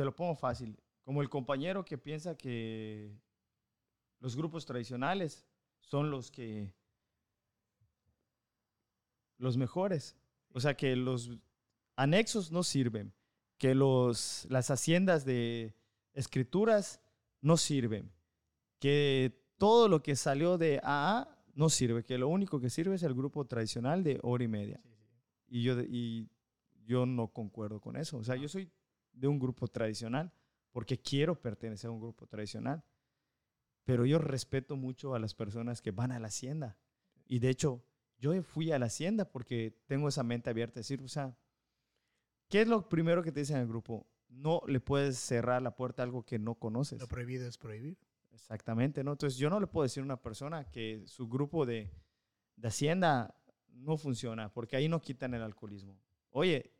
te lo pongo fácil, como el compañero que piensa que los grupos tradicionales son los que los mejores. O sea, que los anexos no sirven, que los, las haciendas de escrituras no sirven, que todo lo que salió de AA no sirve, que lo único que sirve es el grupo tradicional de hora y media. Y, yo, y yo no concuerdo con eso. O sea, yo soy de un grupo tradicional porque quiero pertenecer a un grupo tradicional. Pero yo respeto mucho a las personas que van a la hacienda. Y de hecho, yo fui a la hacienda porque tengo esa mente abierta de decir, o sea, ¿qué es lo primero que te dicen en el grupo? No le puedes cerrar la puerta a algo que no conoces. Lo prohibido es prohibir. Exactamente, ¿no? Entonces yo no le puedo decir a una persona que su grupo de, de hacienda no funciona porque ahí no quitan el alcoholismo. Oye,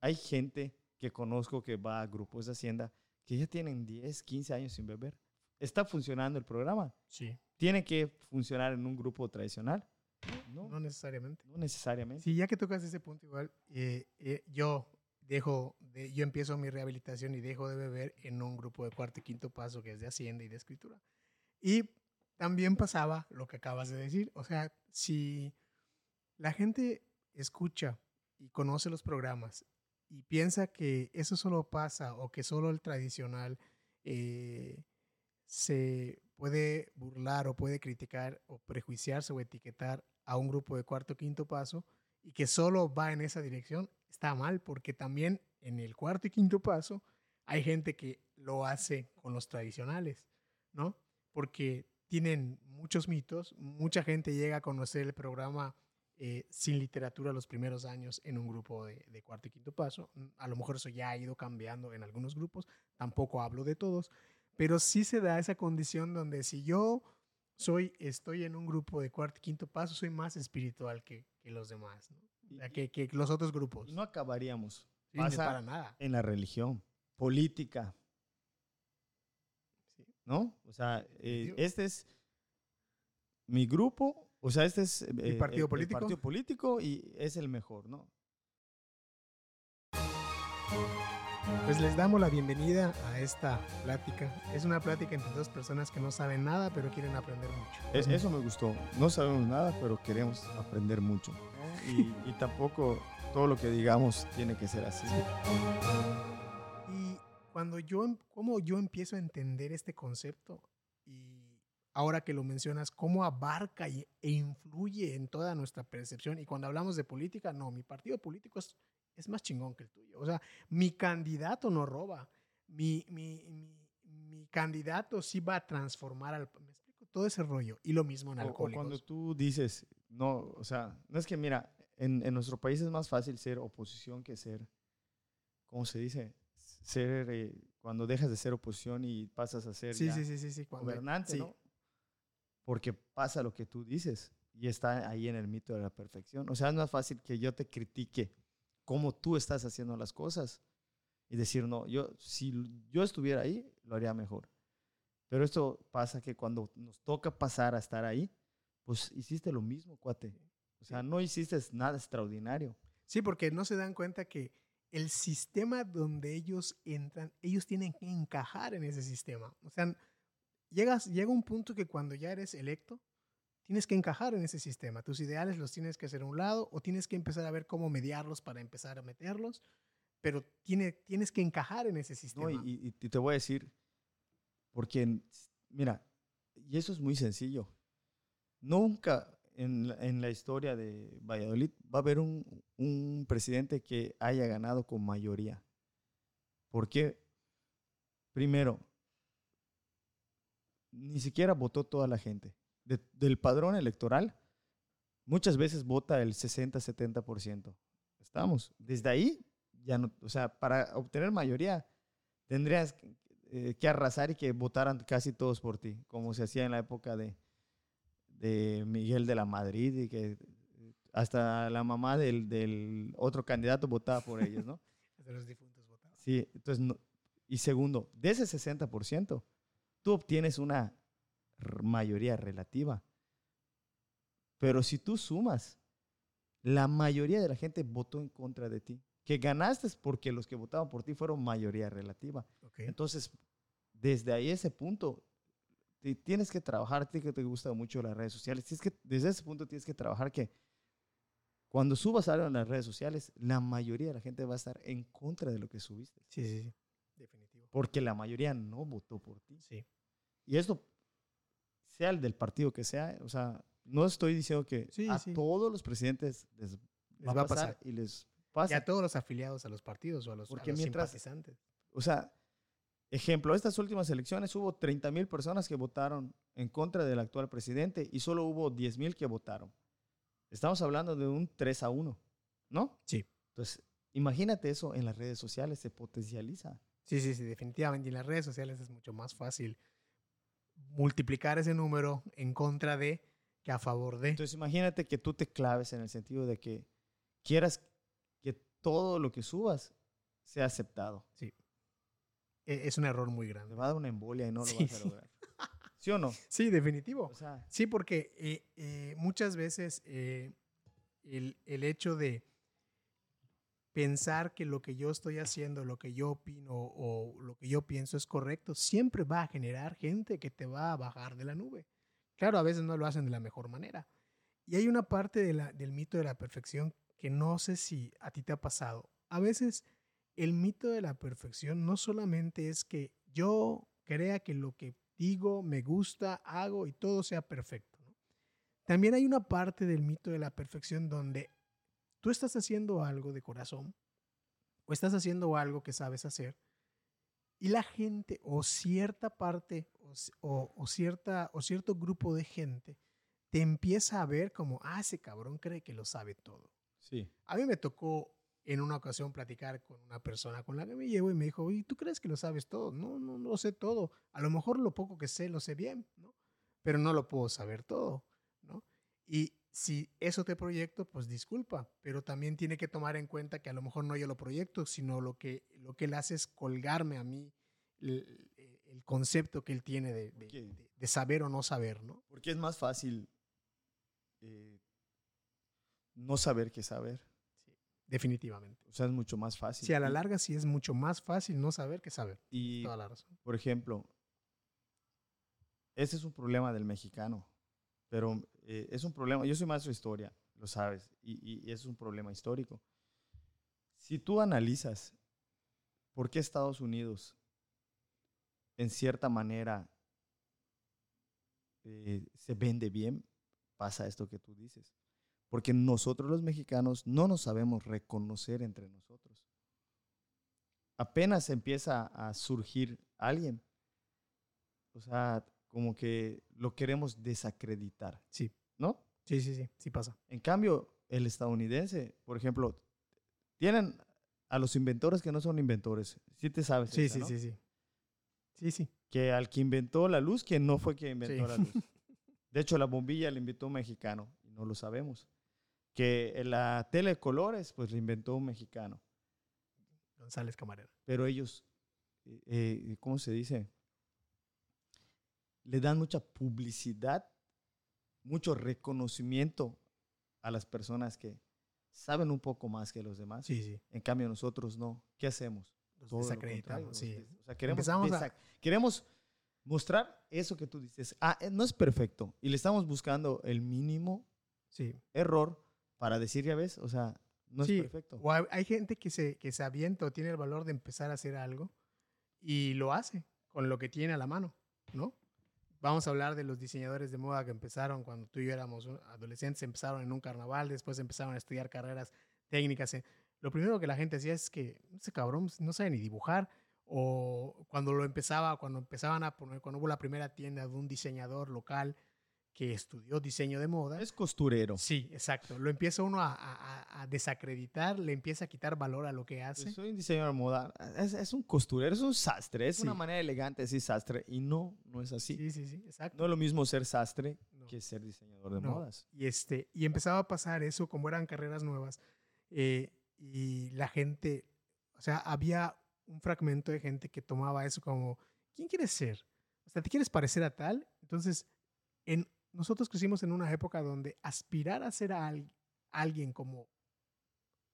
hay gente que conozco que va a grupos de hacienda que ya tienen 10, 15 años sin beber. ¿Está funcionando el programa? Sí. ¿Tiene que funcionar en un grupo tradicional? No, no necesariamente. No necesariamente. Sí, ya que tocas ese punto igual, eh, eh, yo dejo, de, yo empiezo mi rehabilitación y dejo de beber en un grupo de cuarto y quinto paso que es de Hacienda y de Escritura. Y también pasaba lo que acabas de decir, o sea, si la gente escucha y conoce los programas y piensa que eso solo pasa o que solo el tradicional eh, se puede burlar o puede criticar o prejuiciarse o etiquetar a un grupo de cuarto o quinto paso y que solo va en esa dirección, está mal porque también en el cuarto y quinto paso hay gente que lo hace con los tradicionales, ¿no? Porque tienen muchos mitos, mucha gente llega a conocer el programa eh, sin literatura los primeros años en un grupo de, de, cuarto y quinto paso. A lo mejor eso ya ha ido cambiando en algunos grupos, tampoco hablo de todos, pero sí se da esa condición donde si yo soy, estoy en un grupo de cuarto y quinto paso, soy más espiritual que, que los demás, ¿no? que, que, los otros grupos. No acabaríamos. Sí, para nada. En la religión, política. Sí. ¿No? O sea, eh, este es mi grupo o sea, este es eh, partido, el, político? el partido político y es el mejor, ¿no? Pues les damos la bienvenida a esta plática. Es una plática entre dos personas que no saben nada, pero quieren aprender mucho. Es, eso me gustó. No sabemos nada, pero queremos aprender mucho. Y, y, tampoco todo lo que digamos tiene que ser así. Y cuando yo, como yo empiezo a entender este concepto ahora que lo mencionas, cómo abarca y, e influye en toda nuestra percepción. Y cuando hablamos de política, no, mi partido político es, es más chingón que el tuyo. O sea, mi candidato no roba. Mi, mi, mi, mi candidato sí va a transformar al... ¿Me explico? Todo ese rollo. Y lo mismo en alcohólicos. O cuando tú dices, no, o sea, no es que, mira, en, en nuestro país es más fácil ser oposición que ser, ¿cómo se dice? Ser, eh, cuando dejas de ser oposición y pasas a ser Sí, ya sí, sí, sí, sí. cuando- gobernante, sí. ¿no? Porque pasa lo que tú dices y está ahí en el mito de la perfección. O sea, es más fácil que yo te critique cómo tú estás haciendo las cosas y decir, no, yo, si yo estuviera ahí, lo haría mejor. Pero esto pasa que cuando nos toca pasar a estar ahí, pues hiciste lo mismo, cuate. O sea, no hiciste nada extraordinario. Sí, porque no se dan cuenta que el sistema donde ellos entran, ellos tienen que encajar en ese sistema. O sea, llegas, llega un punto que cuando ya eres electo, tienes que encajar en ese sistema. Tus ideales los tienes que hacer a un lado o tienes que empezar a ver cómo mediarlos para empezar a meterlos, pero tiene, tienes que encajar en ese sistema. ¿no? Y, y- te voy a decir, porque, mira, y eso es muy sencillo. Nunca en, la- en la historia de Valladolid va a haber un, un presidente que haya ganado con mayoría. Porque, primero, ni siquiera votó toda la gente. De- del padrón electoral, muchas veces vota el 60-70%. Estamos. Desde ahí, ya no, o sea, para obtener mayoría, tendrías que, eh, que arrasar y que votaran casi todos por ti, como se hacía en la época de, de Miguel de la Madrid y que hasta la mamá del, del otro candidato votaba por ellos, ¿no? De los difuntos votados. Sí, entonces, no- y segundo, de ese 60%, tú obtienes una mayoría relativa. Pero si tú sumas, la mayoría de la gente votó en contra de ti. Que ganaste porque los que votaban por ti fueron mayoría relativa. Ok. Entonces, desde ahí ese punto, ti- tienes que trabajar, ti que te gustan mucho las redes sociales, tienes que, desde ese punto tienes que trabajar que cuando subas algo en las redes sociales, la mayoría de la gente va a estar en contra de lo que subiste, Sí, sí, sí. Porque la mayoría no votó por ti. Sí. Y esto, sea el del partido que sea, o sea, no estoy diciendo que Sí, a sí. todos los presidentes les, Les va a pasar, y les Y pasa. a todos los afiliados a los partidos o a los, a Porque los mientras- simpatizantes. O sea, ejemplo, estas últimas elecciones hubo 30 mil personas que votaron en contra del actual presidente y solo hubo 10 mil que votaron. Estamos hablando de un 3 a 1, ¿no? Sí. Entonces, imagínate eso en las redes sociales, se potencializa. Sí, sí, sí, definitivamente. Y en las redes sociales es mucho más fácil multiplicar ese número en contra de que a favor de. Entonces, imagínate que tú te claves en el sentido de que quieras que todo lo que subas sea aceptado. E- Es un error muy Te grande. va a dar una embolia y no lo Sí, vas a sí. lograr. ¿Sí o no? Sí, definitivo. O sea, Sí, porque eh, eh, muchas veces eh, el, el hecho de pensar que lo que yo estoy haciendo, lo que yo opino o lo que yo pienso es correcto, siempre va a generar gente que te va a bajar de la nube. Claro, a veces no lo hacen de la mejor manera. Y hay una parte del mito de la perfección que no sé si a ti te ha pasado. A veces el mito de la perfección no solamente es que yo crea que lo que digo, me gusta, hago y todo sea perfecto. También hay una parte del mito de la perfección donde tú estás haciendo algo de corazón o estás haciendo algo que sabes hacer y la gente o cierta parte o, c- o- o cierta, o cierto grupo de gente te empieza a ver como, ah, ese cabrón cree que lo sabe todo. sí. A mí me tocó en una ocasión platicar con una persona con la que me llevo y me dijo, ¿y tú crees que lo sabes todo? No, no, no lo sé todo. A lo mejor lo poco que sé lo sé bien, ¿no? Pero no lo puedo saber todo, ¿no? Y si eso te proyecto, pues disculpa, pero también tiene que tomar en cuenta que a lo mejor no yo lo proyecto, sino lo que, lo que él hace es colgarme a mí el, el concepto que él tiene de, de- Ok. de- de saber o no saber, ¿no? Porque es más fácil eh, no saber que saber. Definitivamente. O sea, es mucho más fácil. Sí, a la larga sí es mucho más fácil no saber que saber. Y, Toda la razón. por ejemplo, ese es un problema del mexicano. Pero eh, es un problema. Yo soy maestro de historia, lo sabes. Y, y- es un problema histórico. Si tú analizas por qué Estados Unidos, en cierta manera, eh, se vende bien, pasa esto que tú dices. Porque nosotros los mexicanos no nos sabemos reconocer entre nosotros. Apenas empieza a surgir alguien. O sea, como que lo queremos desacreditar, Sí, ¿no? sí, sí, sí, sí pasa. En cambio, el estadounidense, por ejemplo, tienen a los inventores que no son inventores. Sí te sabes. Sí, sí, ¿no? sí, sí. Sí, sí. Que al que inventó la luz, que no fue quien inventó Sí. la luz. De hecho, la bombilla la inventó un mexicano y no lo sabemos. Que la tele de colores, pues la inventó un mexicano. González Camarera. Pero ellos, eh, eh, ¿cómo se dice? Le dan mucha publicidad, mucho reconocimiento a las personas que saben un poco más que los demás. Sí, sí. En cambio, nosotros no. ¿Qué hacemos? Los Todo desacreditamos, sí. O sea, queremos, Empezamos a- queremos mostrar eso que tú dices. Ah, eh, no es perfecto. Y le estamos buscando el mínimo error para decir, ya ves, o sea, no es perfecto. O hay, hay gente que se, que se avienta o tiene el valor de empezar a hacer algo y lo hace con lo que tiene a la mano, ¿no? Vamos a hablar de los diseñadores de moda que empezaron cuando tú y yo éramos adolescentes, empezaron en un carnaval, después empezaron a estudiar carreras técnicas. eh. Lo primero que la gente hacía es que ese cabrón no sabe ni dibujar. O cuando lo empezaba, cuando empezaban a poner, cuando hubo la primera tienda de un diseñador local que estudió diseño de moda, Es costurero. Sí, exacto. Lo empieza uno a, a- a desacreditar, le empieza a quitar valor a lo que hace. Yo soy un diseñador de moda. Es, es un costurero, es un sastre. Es una Sí. manera elegante de decir sastre. Y no, no es así. Sí, sí, sí, exacto. No es lo mismo ser sastre No. que ser diseñador de No. modas. Y, este, y empezaba a pasar eso, como eran carreras nuevas, eh, y la gente, o sea, había un fragmento de gente que tomaba eso como, ¿quién quieres ser? O sea, ¿te quieres parecer a tal? Entonces, en, nosotros crecimos en una época donde aspirar a ser a al- alguien como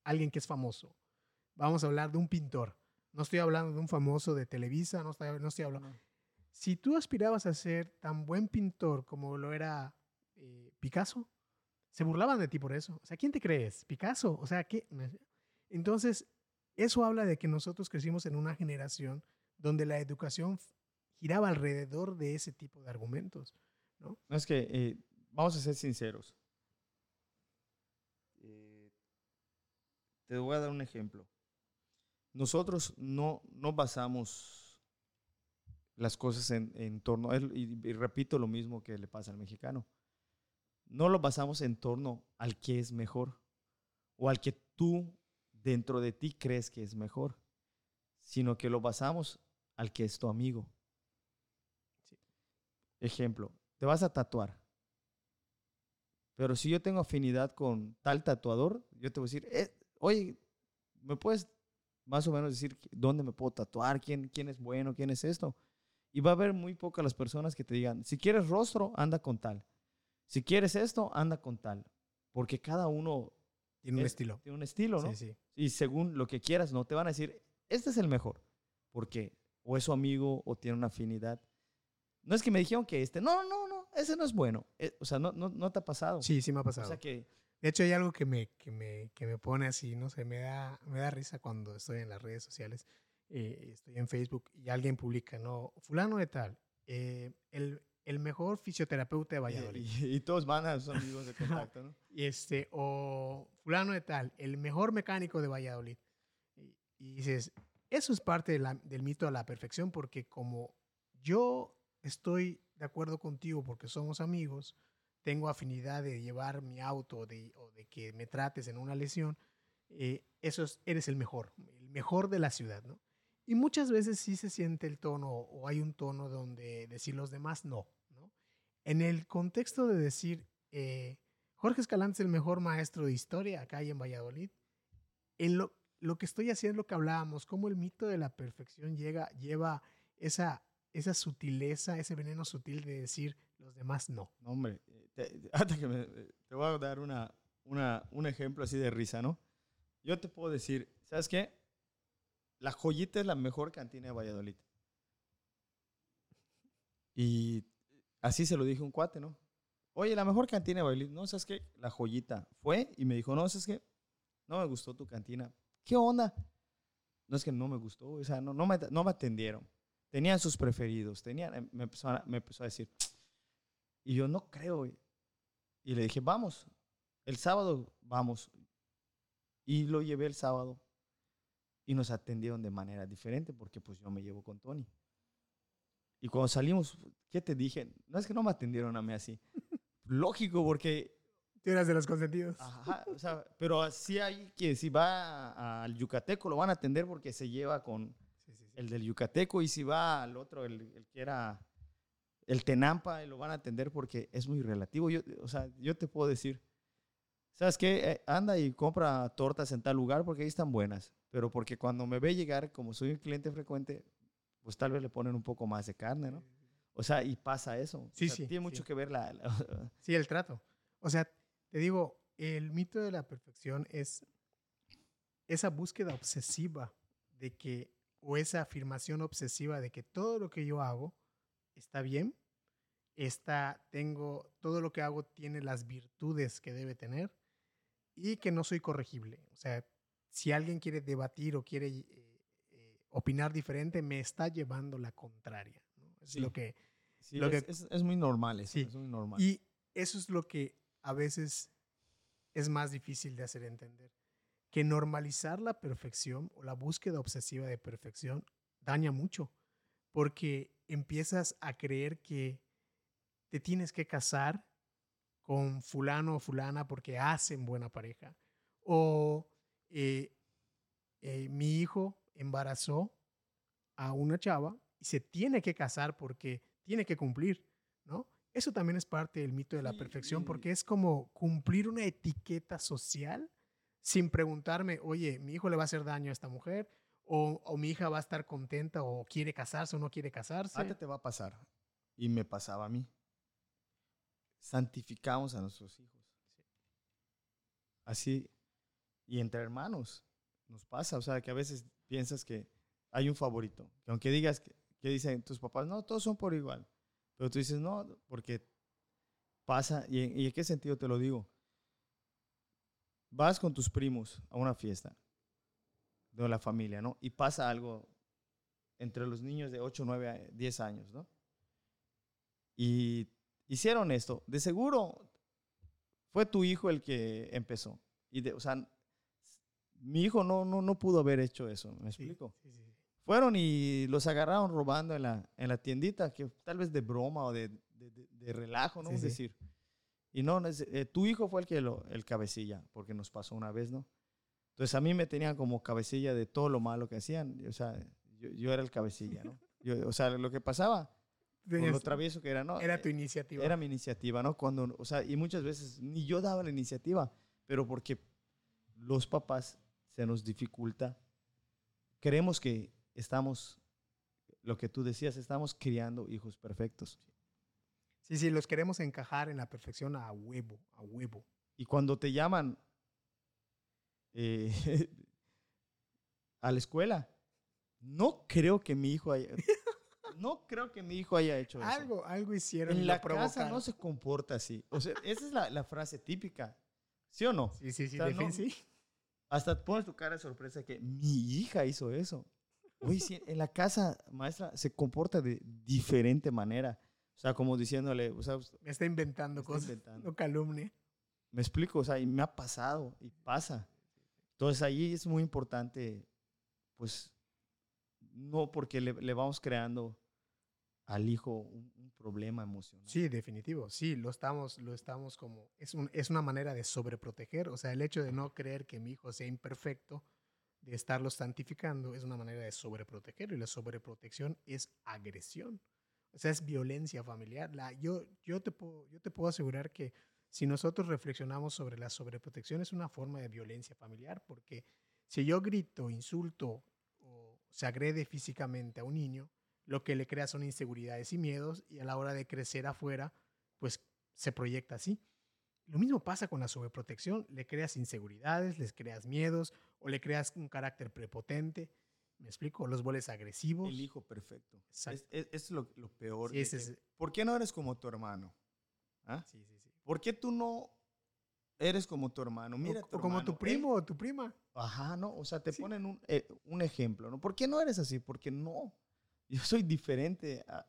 alguien que es famoso, vamos a hablar de un pintor. No estoy hablando de un famoso de Televisa, no estoy, no estoy hablando. Si tú aspirabas a ser tan buen pintor como lo era eh, Picasso, se burlaban de ti por eso. O sea, ¿quién te crees? ¿Picasso? O sea, ¿qué? Entonces, eso habla de que nosotros crecimos en una generación donde la educación giraba alrededor de ese tipo de argumentos. ¿No? es que, eh, vamos a ser sinceros. Eh, te voy a dar un ejemplo. Nosotros no, no basamos las cosas en, torno, y, repito lo mismo que le pasa al mexicano, no lo basamos en torno al que es mejor o al que tú dentro de ti crees que es mejor, sino que lo basamos al que es tu amigo. Ejemplo, te vas a tatuar. Pero si yo tengo afinidad con tal tatuador, yo te voy a decir, eh, oye, ¿me puedes más o menos decir dónde me puedo tatuar? ¿Quién, ¿Quién es bueno? ¿Quién es esto? Y va a haber muy pocas las personas que te digan, si quieres rostro, anda con tal. Si quieres esto, anda con tal. Porque cada uno tiene un estilo. Tiene un estilo, ¿no? Sí, sí. Y según lo que quieras, no te van a decir, este es el mejor. Porque o es su amigo o tiene una afinidad. No es que me dijeron que este, no, no, no, ese no es bueno. Eh, o sea, no, no, no te ha pasado. Sí, sí me ha pasado. O sea que... De hecho, hay algo que me, que me, que me pone así, no sé, me da, me da risa cuando estoy en las redes sociales, eh, estoy en Facebook y alguien publica, no, fulano de tal, eh, el, el, mejor fisioterapeuta de Valladolid. Y, todos van a sus amigos de contacto, ¿no? y este, o fulano de tal, el mejor mecánico de Valladolid. Y, y dices, eso es parte del mito de la perfección, porque como yo estoy de acuerdo contigo porque somos amigos, tengo afinidad de llevar mi auto de, o de que me trates en una lesión, eh, eso es, eres el mejor, el mejor de la ciudad, ¿no? Y muchas veces sí se siente el tono o hay un tono donde decir los demás no, ¿no? En el contexto de decir, eh, Jorge Escalante es el mejor maestro de historia acá y en Valladolid, en lo, lo que estoy haciendo lo que hablábamos, cómo el mito de la perfección llega, lleva esa esa sutileza, ese veneno sutil de decir los demás no. No, hombre, te, hasta que me, te voy a dar una, una, un ejemplo así de risa, ¿no? Yo te puedo decir, ¿sabes qué? La joyita es la mejor cantina de Valladolid. Y así se lo dije un cuate, ¿no? Oye, la mejor cantina de Valladolid, ¿no? ¿Sabes qué? La joyita fue y me dijo, no, ¿sabes qué? No me gustó tu cantina. ¿Qué onda? No es que no me gustó, o sea, no, no, me, no me atendieron. Tenían sus preferidos, tenían, em, me, empezó a, me empezó a decir, y yo no creo. Y le dije, vamos, el sábado vamos. Y lo llevé el sábado y nos atendieron de manera diferente porque pues yo me llevo con Tony. Y cuando salimos, ¿qué te dije? No es que no me atendieron a mí así. Lógico, porque... Tú eras de los consentidos. Ajá, o sea, pero así hay que si va al Yucateco lo van a atender porque se lleva con, el del Yucateco, y si va al otro, el, que era el Tenampa, lo van a atender porque es muy relativo. Yo, o sea, yo te puedo decir, ¿sabes qué? Eh, anda y compra tortas en tal lugar porque ahí están buenas. Pero porque cuando me ve llegar, como soy un cliente frecuente, pues tal vez le ponen un poco más de carne, ¿no? O sea, y pasa eso. Sí, sí. Tiene mucho que ver la, Sí, el trato. O sea, te digo, el mito de la perfección es esa búsqueda obsesiva de que o esa afirmación obsesiva de que todo lo que yo hago está bien, está, tengo, todo lo que hago tiene las virtudes que debe tener y que no soy corregible. O sea, si alguien quiere debatir o quiere eh, eh, opinar diferente, me está llevando la contraria. Es lo que... lo es, que es, muy normal eso, es muy normal. Y eso es lo que a veces es más difícil de hacer entender que normalizar la perfección o la búsqueda obsesiva de perfección daña mucho, porque empiezas a creer que te tienes que casar con fulano o fulana porque hacen buena pareja. O eh, eh, mi hijo embarazó a una chava y se tiene que casar porque tiene que cumplir, ¿no? Eso también es parte del mito de la perfección porque es como cumplir una etiqueta social sin preguntarme, oye, mi hijo le va a hacer daño a esta mujer, o, mi hija va a estar contenta, o quiere casarse o no quiere casarse. Antes te va a pasar, y me pasaba a mí. Santificamos a nuestros hijos. Así, y entre hermanos. nos pasa, o sea, que a veces piensas que hay un favorito, que aunque digas que, que dicen tus papás, no, todos son por igual, pero tú dices, no, porque pasa, y y en qué sentido te lo digo, vas con tus primos a una fiesta de la familia, ¿no? Y pasa algo entre los niños de 8, 9, 10 años, ¿no? Y hicieron esto. De seguro fue tu hijo el que empezó. Y de, o sea, mi hijo no, no, no pudo haber hecho eso, ¿me explico? Sí, sí, sí. Fueron y los agarraron robando en la, en la tiendita, que tal vez de broma o de, de, de- relajo, ¿no? Es decir, y no, eh, tu hijo fue el que lo, el cabecilla, porque nos pasó una vez, ¿no? Entonces a mí me tenían como cabecilla de todo lo malo que hacían, o sea, yo, yo era el cabecilla, ¿no? Yo- o sea, lo que pasaba, por lo travieso que era, ¿no? Era Eh, tu iniciativa. era mi iniciativa, ¿no? Cuando, o sea, y muchas veces ni yo daba la iniciativa, pero porque los papás se nos dificulta, creemos que estamos, lo que tú decías, estamos criando hijos perfectos. Sí, sí, los queremos encajar en la perfección a huevo, a huevo. Y cuando te llaman eh, a la escuela, no creo que mi hijo haya, no creo que mi hijo haya hecho eso. Algo, algo hicieron En la casa no se comporta así. O sea, esa es la, la frase típica. ¿Sí o no? Sí, sí, sí, O sea, no- sí. Hasta pones tu cara de sorpresa que mi hija hizo eso. Oye, sí, en la casa, maestra, se comporta de diferente manera. O sea, como diciéndole, o sea, Me está inventando Me está cosas. inventando. No calumnie. me explico, o sea, y me ha pasado y pasa. Entonces ahí es muy importante, pues, no porque le, le vamos creando al hijo un, un problema emocional. Sí, definitivo. Sí, lo estamos, lo estamos como. Es, un, es una manera de sobreproteger. O sea, el hecho de no creer que mi hijo sea imperfecto, de estarlo santificando, es una manera de sobreproteger. Y la sobreprotección es agresión. O sea, es violencia familiar. La, yo, yo, te puedo, yo te puedo asegurar que si nosotros reflexionamos sobre la sobreprotección, es una forma de violencia familiar. Porque si yo grito, insulto o se agrede físicamente a un niño, lo que le crea son inseguridades y miedos y a la hora de crecer afuera, pues se proyecta así. Lo mismo pasa con la sobreprotección, le creas inseguridades, les creas miedos o le creas un carácter prepotente, ¿me explico? Los vuelves agresivos. El hijo perfecto. Es, Exacto. es- es lo, lo peor. Sí, de es- ¿Por qué no eres como tu hermano? ¿Ah? Sí, sí, sí. ¿Por qué tú no eres como tu hermano? Mira, o, o como tu hermano, primo él- o tu prima. Ajá, ¿no? O sea, te Sí. ponen un, eh, un ejemplo, ¿no? ¿Por qué no eres así? Porque no. Yo soy diferente. a-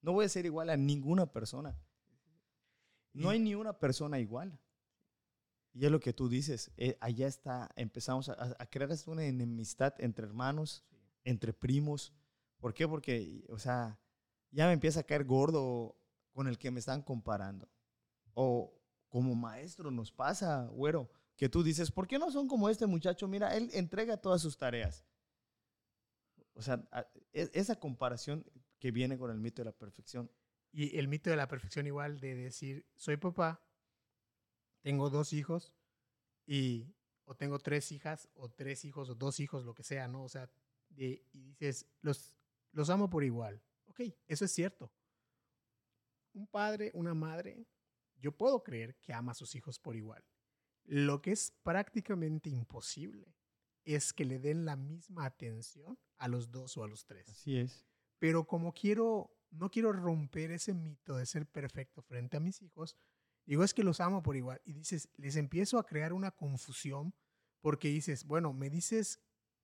no voy a ser igual a ninguna persona. No hay ni una persona igual. Y es lo que tú dices. eh, allá está, empezamos a, a- crear una enemistad entre hermanos, entre primos. ¿Por qué? Porque, o sea, ya me empieza a caer gordo con el que me están comparando. O como maestro nos pasa, güero, que tú dices, ¿por qué no son como este muchacho? Mira, él entrega todas sus tareas. O sea, a- e- esa comparación que viene con el mito de la perfección. Y el mito de la perfección igual de decir, soy papá, tengo dos hijos y o tengo tres hijas o tres hijos o dos hijos, lo que sea, ¿no? O sea, de- y dices, los, los amo por igual. Ok, eso es cierto. Un padre, una madre, yo puedo creer que ama a sus hijos por igual. Lo que es prácticamente imposible es que le den la misma atención a los dos o a los tres Así es. pero como quiero, no quiero romper ese mito de ser perfecto frente a mis hijos, digo es que los amo por igual. Y dices, les empiezo a crear una confusión porque dices, bueno, me dices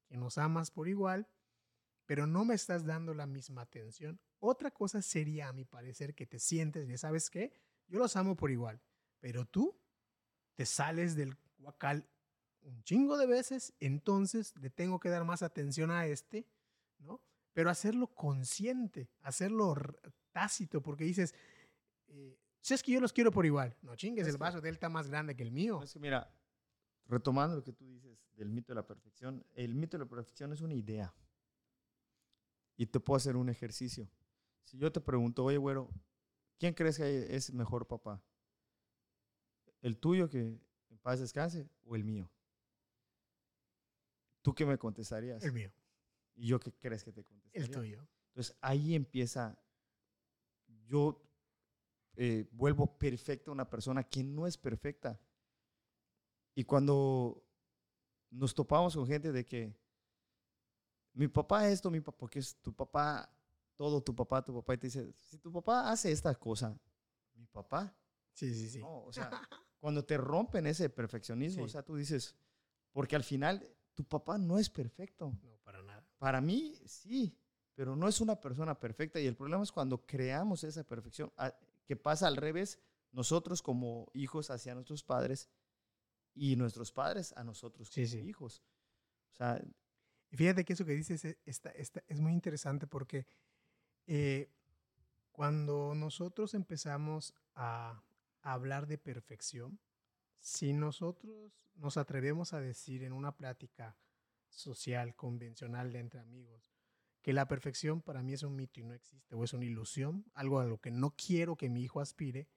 que nos amas por igual, pero no me estás dando la misma atención. Otra cosa sería, a mi parecer, que te sientes, ya sabes qué, yo los amo por igual, pero tú te sales del guacal un chingo de veces, entonces le tengo que dar más atención a este, ¿no? Pero hacerlo consciente, hacerlo tácito, porque dices, eh, si es que yo los quiero por igual, no chingues, Es el que- vaso de él está más grande que el mío. Es que mira, retomando lo que tú dices del mito de la perfección, el mito de la perfección es una idea. Y te puedo hacer un ejercicio. Si yo te pregunto, oye, güero, ¿quién crees que es mejor papá? ¿El tuyo que en paz descanse o el mío? ¿Tú qué me contestarías? El mío, ¿Y yo qué crees que te contestaría? el tuyo. Entonces ahí empieza, yo eh, vuelvo perfecta a una persona que no es perfecta. Y cuando nos topamos con gente de que mi papá esto, mi papá, porque es tu papá, todo tu papá, tu papá, y te dice, si tu papá hace esta cosa, mi papá. Sí, sí, sí. No, o sea, cuando te rompen ese perfeccionismo, Sí. o sea, tú dices, porque al final tu papá no es perfecto. No, para nada. Para mí, sí, pero no es una persona perfecta. Y el problema es cuando creamos esa perfección, que pasa al revés, nosotros como hijos hacia nuestros padres y nuestros padres a nosotros como sí. hijos. O sea, fíjate que eso que dices es, está- está- es muy interesante porque eh, cuando nosotros empezamos a, a hablar de perfección, si nosotros nos atrevemos a decir en una plática social, convencional de entre amigos, que la perfección para mí es un mito y no existe, o es una ilusión, algo a lo que no quiero que mi hijo aspire,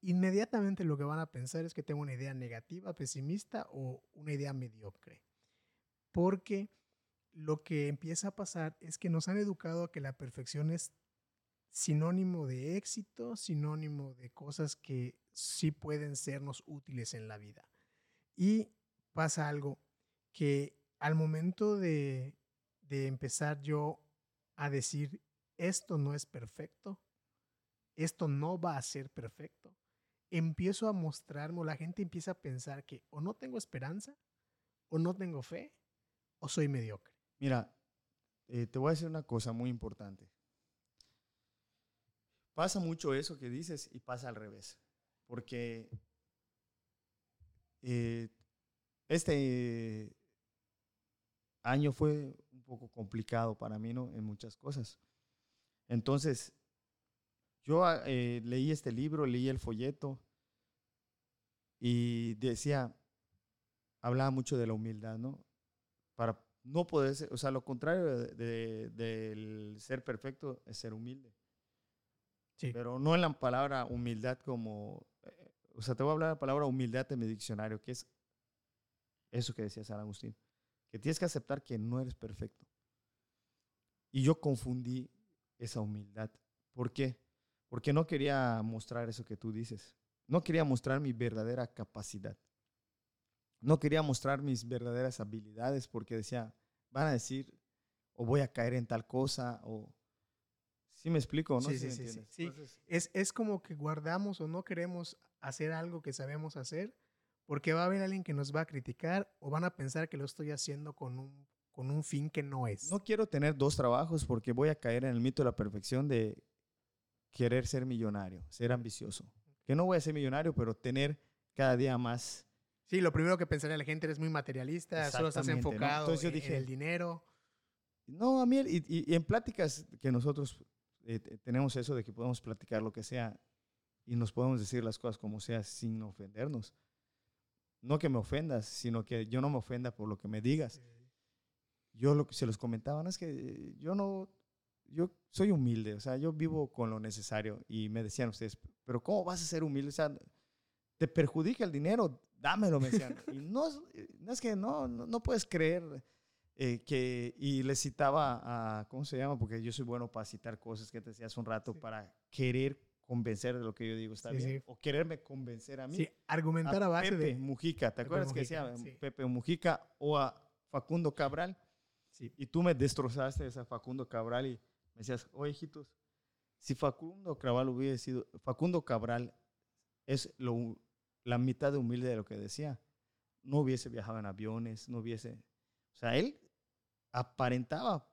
inmediatamente lo que van a pensar es que tengo una idea negativa, pesimista o una idea mediocre. Porque lo que empieza a pasar es que nos han educado a que la perfección es sinónimo de éxito, sinónimo de cosas que sí pueden sernos útiles en la vida. Y pasa algo que al momento de, de empezar yo a decir, esto no es perfecto, esto no va a ser perfecto, empiezo a mostrarme, la gente empieza a pensar que o no tengo esperanza, o no tengo fe, o soy mediocre. mira, eh, te voy a decir una cosa muy importante. Pasa mucho eso que dices y pasa al revés. Porque eh, este año fue poco complicado para mí, ¿no? En muchas cosas. Entonces, yo ah, eh, leí este libro, leí el folleto y decía, hablaba mucho de la humildad, ¿no? Para no poder ser, o sea, lo contrario de- de- del ser perfecto es ser humilde. Sí. Pero no en la palabra humildad como, eh, o sea, te voy a hablar de la palabra humildad en mi diccionario, que es eso que decía San Agustín, que tienes que aceptar que no eres perfecto. Y yo confundí esa humildad. ¿Por qué? Porque no quería mostrar eso que tú dices. No quería mostrar mi verdadera capacidad. No quería mostrar mis verdaderas habilidades porque decía, van a decir, o voy a caer en tal cosa, o... ¿Sí me explico? ¿no? Sí, ¿Sí sí, sí. Entonces, Es, es como que guardamos o no queremos hacer algo que sabemos hacer porque va a haber alguien que nos va a criticar o van a pensar que lo estoy haciendo con un, con un fin que no es. No quiero tener dos trabajos porque voy a caer en el mito de la perfección de querer ser millonario, ser ambicioso. Que no voy a ser millonario, pero tener cada día más. Sí, lo primero que pensaría la gente eres muy materialista, solo estás Exactamente, ¿no? enfocado Entonces yo dije- en el dinero. No, a mí, y, y- y en pláticas que nosotros eh, te- tenemos eso de que podemos platicar lo que sea y nos podemos decir las cosas como sea sin ofendernos. No que me ofendas, sino que yo no me ofenda por lo que me digas. yo lo que se los comentaba, ¿no? es que yo no, yo soy humilde, o sea, yo vivo con lo necesario y me decían ustedes, pero ¿cómo vas a ser humilde? O sea, te perjudica el dinero, dámelo, me decían. y no, es- no es que no, no, no puedes creer eh, que, y les citaba a, ¿cómo se llama? Porque yo soy bueno para citar cosas que te decía hace un rato, Sí. para querer convencer de lo que yo digo, ¿está Sí, bien? sí. O quererme convencer a mí Sí, argumentar a, base Pepe de... Mujica, ¿te Pepe acuerdas que decía sí. Pepe Mujica o a Facundo Cabral? Sí. Y tú me destrozaste a Facundo Cabral y me decías, oye, hijitos, si Facundo Cabral hubiese sido, Facundo Cabral es lo, la mitad de humilde de lo que decía, no hubiese viajado en aviones, no hubiese, o sea, él aparentaba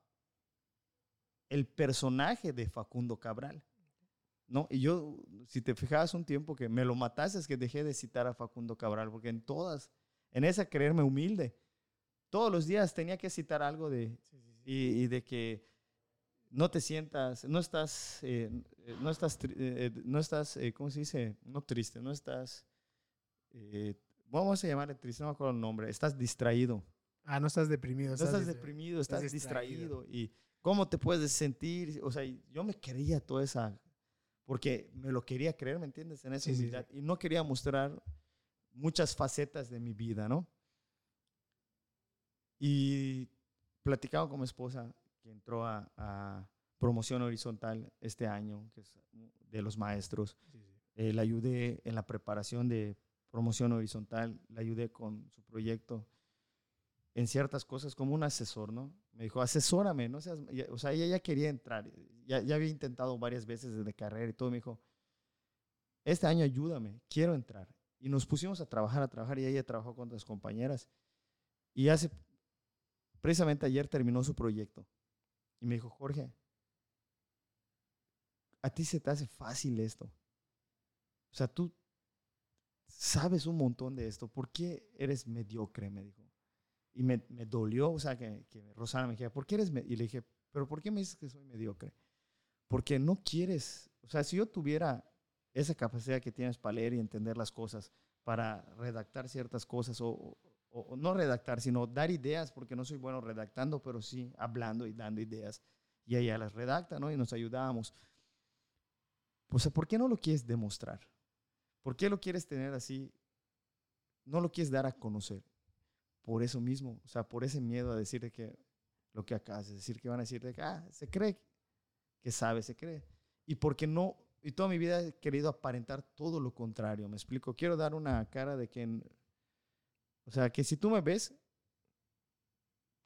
el personaje de Facundo Cabral. ¿No? Y yo, si te fijabas un tiempo que me lo mataste, es que dejé de citar a Facundo Cabral, porque en todas, en esa creerme humilde, todos los días tenía que citar algo de, Sí, sí, sí. y, y de que no te sientas, no estás, eh, no estás, eh, eh, no estás, eh, ¿cómo se dice? No triste, no estás, eh, vamos a llamarle triste, no me acuerdo el nombre, estás distraído. Ah, no estás deprimido. No estás deprimido, estás, estás distraído. distraído. ¿Y cómo te puedes sentir? O sea, yo me quería toda esa, porque me lo quería creer, ¿me entiendes? En esa humildad. Y no quería mostrar muchas facetas de mi vida, ¿no? Y platicaba con mi esposa, que entró a, a promoción horizontal este año, que es de los maestros. Sí, sí. Eh, la ayudé en la preparación de promoción horizontal, la ayudé con su proyecto. en ciertas cosas como un asesor, ¿no? Me dijo, asesórame, ¿no? Seas, o sea, ella ya quería entrar, ya, ya había intentado varias veces desde carrera y todo, me dijo, este año ayúdame, quiero entrar. Y nos pusimos a trabajar, a trabajar, y ella trabajó con otras compañeras. Y hace, precisamente ayer terminó su proyecto. Y me dijo, Jorge, a ti se te hace fácil esto. O sea, tú sabes un montón de esto. ¿Por qué eres mediocre? Me dijo. Y me, me dolió, o sea, que, que, Rosana me dijera, ¿por qué eres? Y le dije, ¿pero por qué me dices que soy mediocre? Porque no quieres, o sea, si yo tuviera esa capacidad que tienes para leer y entender las cosas, para redactar ciertas cosas, o, o, o no redactar, sino dar ideas, porque no soy bueno redactando, pero sí hablando y dando ideas. Y ella las redacta, ¿no? Y nos ayudamos. O sea, ¿por qué no lo quieres demostrar? ¿Por qué lo quieres tener así? No lo quieres dar a conocer por eso mismo, o sea, por ese miedo a decirte que lo que acabas de decir, que van a decirte que, ah, se cree que sabe, se cree. Y porque no, y toda mi vida he querido aparentar todo lo contrario, me explico. Quiero dar una cara de que, o sea, que si tú me ves,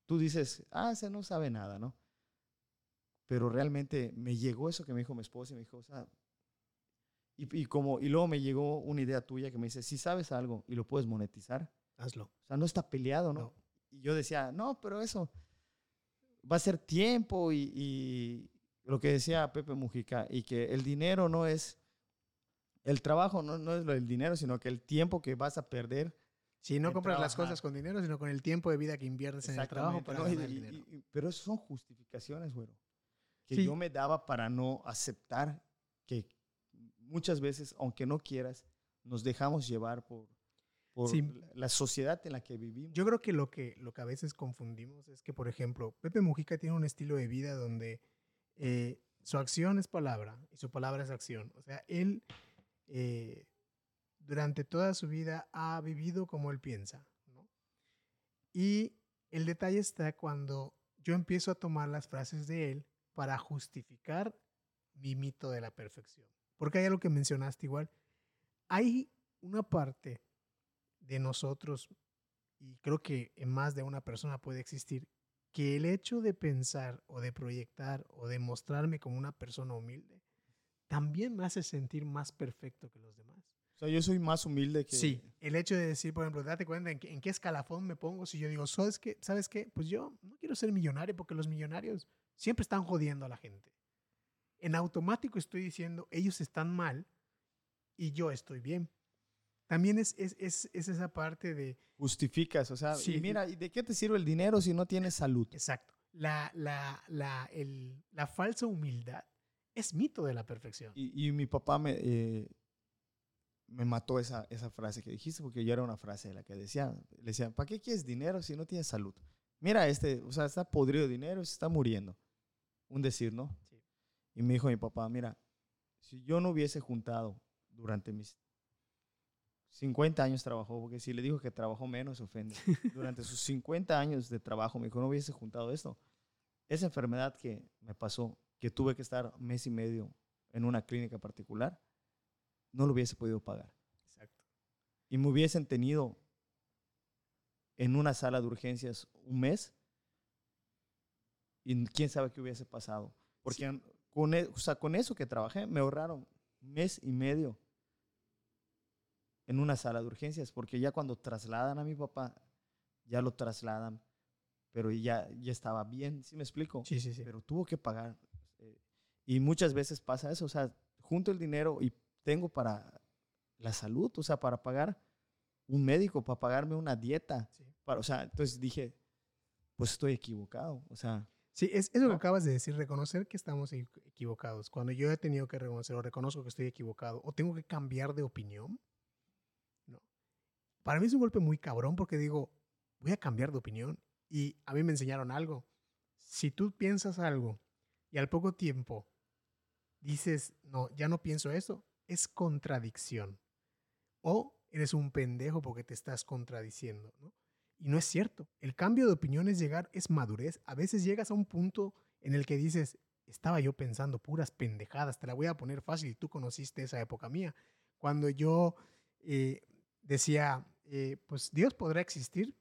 tú dices, ah, ese no sabe nada, ¿no? Pero realmente me llegó eso que me dijo mi esposa y me dijo, o sea, y, y, como, y luego me llegó una idea tuya que me dice, si sabes algo y lo puedes monetizar, hazlo. O sea, no está peleado, ¿no? No. Y yo decía, no, pero eso va a ser tiempo y, y, lo que decía Pepe Mujica, y que el dinero no es, el trabajo no, no es lo del dinero, sino que el tiempo que vas a perder. Si no compras las trabajar. cosas con dinero, sino con el tiempo de vida que inviertes en el trabajo para ¿no? Ganar y- dinero. y- pero eso son justificaciones, güero, que Sí. yo me daba para no aceptar que muchas veces, aunque no quieras, nos dejamos llevar por, por Sí. la sociedad en la que vivimos. Yo creo que lo, que lo que a veces confundimos es que, por ejemplo, Pepe Mujica tiene un estilo de vida donde eh, su acción es palabra y su palabra es acción. O sea, él eh, durante toda su vida ha vivido como él piensa. Y el detalle está cuando yo empiezo a tomar las frases de él para justificar mi mito de la perfección. Porque hay algo que mencionaste igual. Hay una parte de nosotros, y creo que en más de una persona puede existir, que el hecho de pensar o de proyectar o de mostrarme como una persona humilde también me hace sentir más perfecto que los demás. O sea, yo soy más humilde que... Sí, el hecho de decir, por ejemplo, date cuenta en qué, en qué escalafón me pongo si yo digo, ¿sabes qué? ¿sabes qué? Pues yo no quiero ser millonario porque los millonarios siempre están jodiendo a la gente. En automático estoy diciendo, ellos están mal y yo estoy bien. También es, es, es, es esa parte de, Justificas, o sea, Sí. y mira, ¿y de qué te sirve el dinero si no tienes salud? exacto, la, la, la, el- la falsa humildad es mito de la perfección. Y, y mi papá me, eh, me mató esa, esa frase que dijiste, porque yo era una frase de la que decía, le decía, ¿para qué quieres dinero si no tienes salud? Mira, este, o sea, está podrido de dinero, se está muriendo. Un decir, ¿no? Sí. Y me dijo mi papá, mira, si yo no hubiese juntado durante mis 50 años trabajó, porque si le dijo que trabajó menos, se ofende. Durante sus 50 años de trabajo, me dijo, no hubiese juntado esto. Esa enfermedad que me pasó, que tuve que estar mes y medio en una clínica particular, no lo hubiese podido pagar. Exacto. Y me hubiesen tenido en una sala de urgencias un mes y quién sabe qué hubiese pasado. Porque con, e- o sea, con eso que trabajé me ahorraron mes y medio en una sala de urgencias, porque ya cuando trasladan a mi papá, ya lo trasladan, pero ya, ya estaba bien, ¿sí me explico? Sí, sí, sí. pero tuvo que pagar. eh, y muchas veces pasa eso, o sea, junto el dinero y tengo para la salud, o sea, para pagar un médico, para pagarme una dieta. Sí. Para, o sea, entonces dije, pues estoy equivocado, o sea, Sí, es eso que acabas de decir, reconocer que estamos equ- equivocados. Cuando yo he tenido que reconocer o reconozco que estoy equivocado o tengo que cambiar de opinión. Para mí es un golpe muy cabrón porque digo, voy a cambiar de opinión. Y a mí me enseñaron algo. Si tú piensas algo y al poco tiempo dices, no, ya no pienso eso, es contradicción. O eres un pendejo porque te estás contradiciendo. Y no es cierto. El cambio de opinión es llegar, es madurez. A veces llegas a un punto en el que dices, estaba yo pensando puras pendejadas, te la voy a poner fácil, tú conociste esa época mía. Cuando yo eh, decía, eh, pues Dios podrá existir.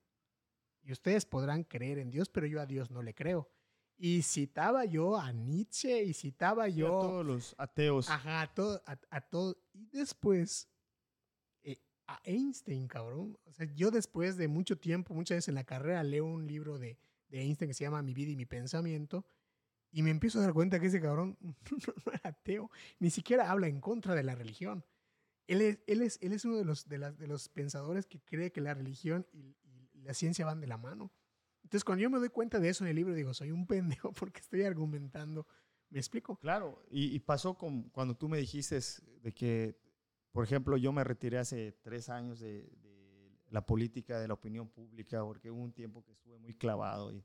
Y ustedes podrán creer en Dios, pero yo a Dios no le creo. Y citaba yo a Nietzsche y citaba yo... a todos los ateos. Ajá, a todo, a, a todo. Y después eh, a Einstein, cabrón. O sea, yo después de mucho tiempo, muchas veces en la carrera, leo un libro de, de Einstein que se llama Mi vida y mi pensamiento. Y me empiezo a dar cuenta que ese cabrón no era ateo, ni siquiera habla en contra de la religión. Él es, uno de los, pensadores que cree que la religión y, la ciencia van de la mano. Entonces, cuando yo me doy cuenta de eso en el libro, digo, soy un pendejo porque estoy argumentando. ¿Me explico? Claro, y, y pasó con, cuando tú me dijiste de que, por ejemplo, yo me retiré hace tres años de, de la política, de la opinión pública, porque hubo un tiempo que estuve muy clavado y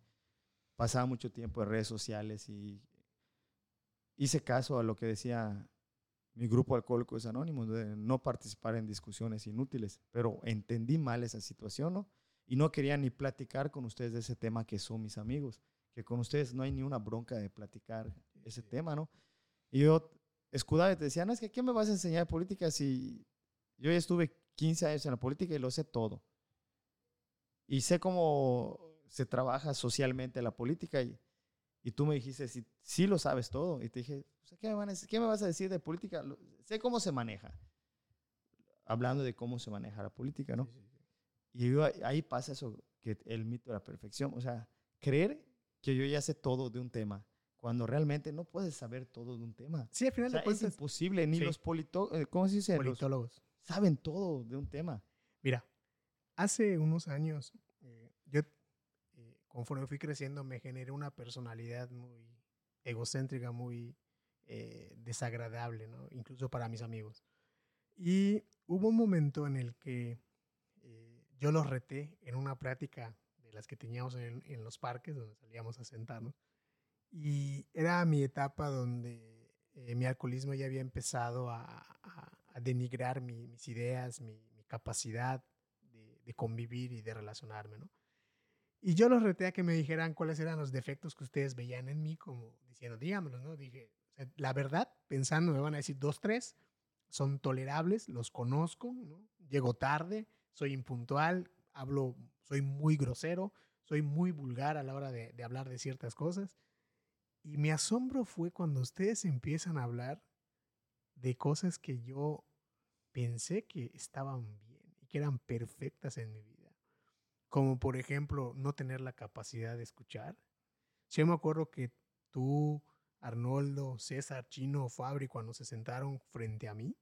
pasaba mucho tiempo en redes sociales y hice caso a lo que decía mi grupo Alcohólicos Anónimos, de no participar en discusiones inútiles, pero entendí mal esa situación, ¿no? Y no quería ni platicar con ustedes de ese tema que son mis amigos, que con ustedes no hay ni una bronca de platicar ese tema, ¿no? Y yo escudaba y te decía, no, es que ¿qué me vas a enseñar política si yo ya estuve 15 años en la política y lo sé todo? Y sé cómo se trabaja socialmente la política y, y tú me dijiste, sí, sí lo sabes todo. Y te dije, ¿qué me, van a? ¿qué me vas a decir de política? Sé cómo se maneja. Hablando de cómo se maneja la política, ¿no? Sí, sí, sí. Y yo- ahí pasa eso, que el mito de la perfección. O sea, creer que yo ya sé todo de un tema, cuando realmente no puedes saber todo de un tema. Sí, al O final sea, de es imposible, ni los polito eh, ¿cómo se dice? Politólogos. saben todo de un tema. Mira, hace unos años, eh, yo, eh, conforme fui creciendo, me generé una personalidad muy egocéntrica, muy eh, desagradable, ¿no? Incluso para mis amigos. Y hubo un momento en el que eh, yo los reté en una práctica de las que teníamos en, en los parques, donde salíamos a sentarnos. Y era mi etapa donde eh, mi alcoholismo ya había empezado a, a- a denigrar mi- mis ideas, mi, mi capacidad de, de convivir y de relacionarme, ¿no? Y yo los reté a que me dijeran cuáles eran los defectos que ustedes veían en mí, como diciendo, dígamelos, ¿no? Dije, la verdad, pensando, me van a decir dos, tres, son tolerables, los conozco, ¿no? Llego tarde, soy impuntual, hablo, soy muy grosero, soy muy vulgar a la hora de, de hablar de ciertas cosas. Y mi asombro fue cuando ustedes empiezan a hablar de cosas que yo pensé que estaban bien y que eran perfectas en mi vida. Como por ejemplo, no tener la capacidad de escuchar. Yo me acuerdo que tú, Arnoldo, César, Chino, Fabri, cuando se sentaron frente a mí,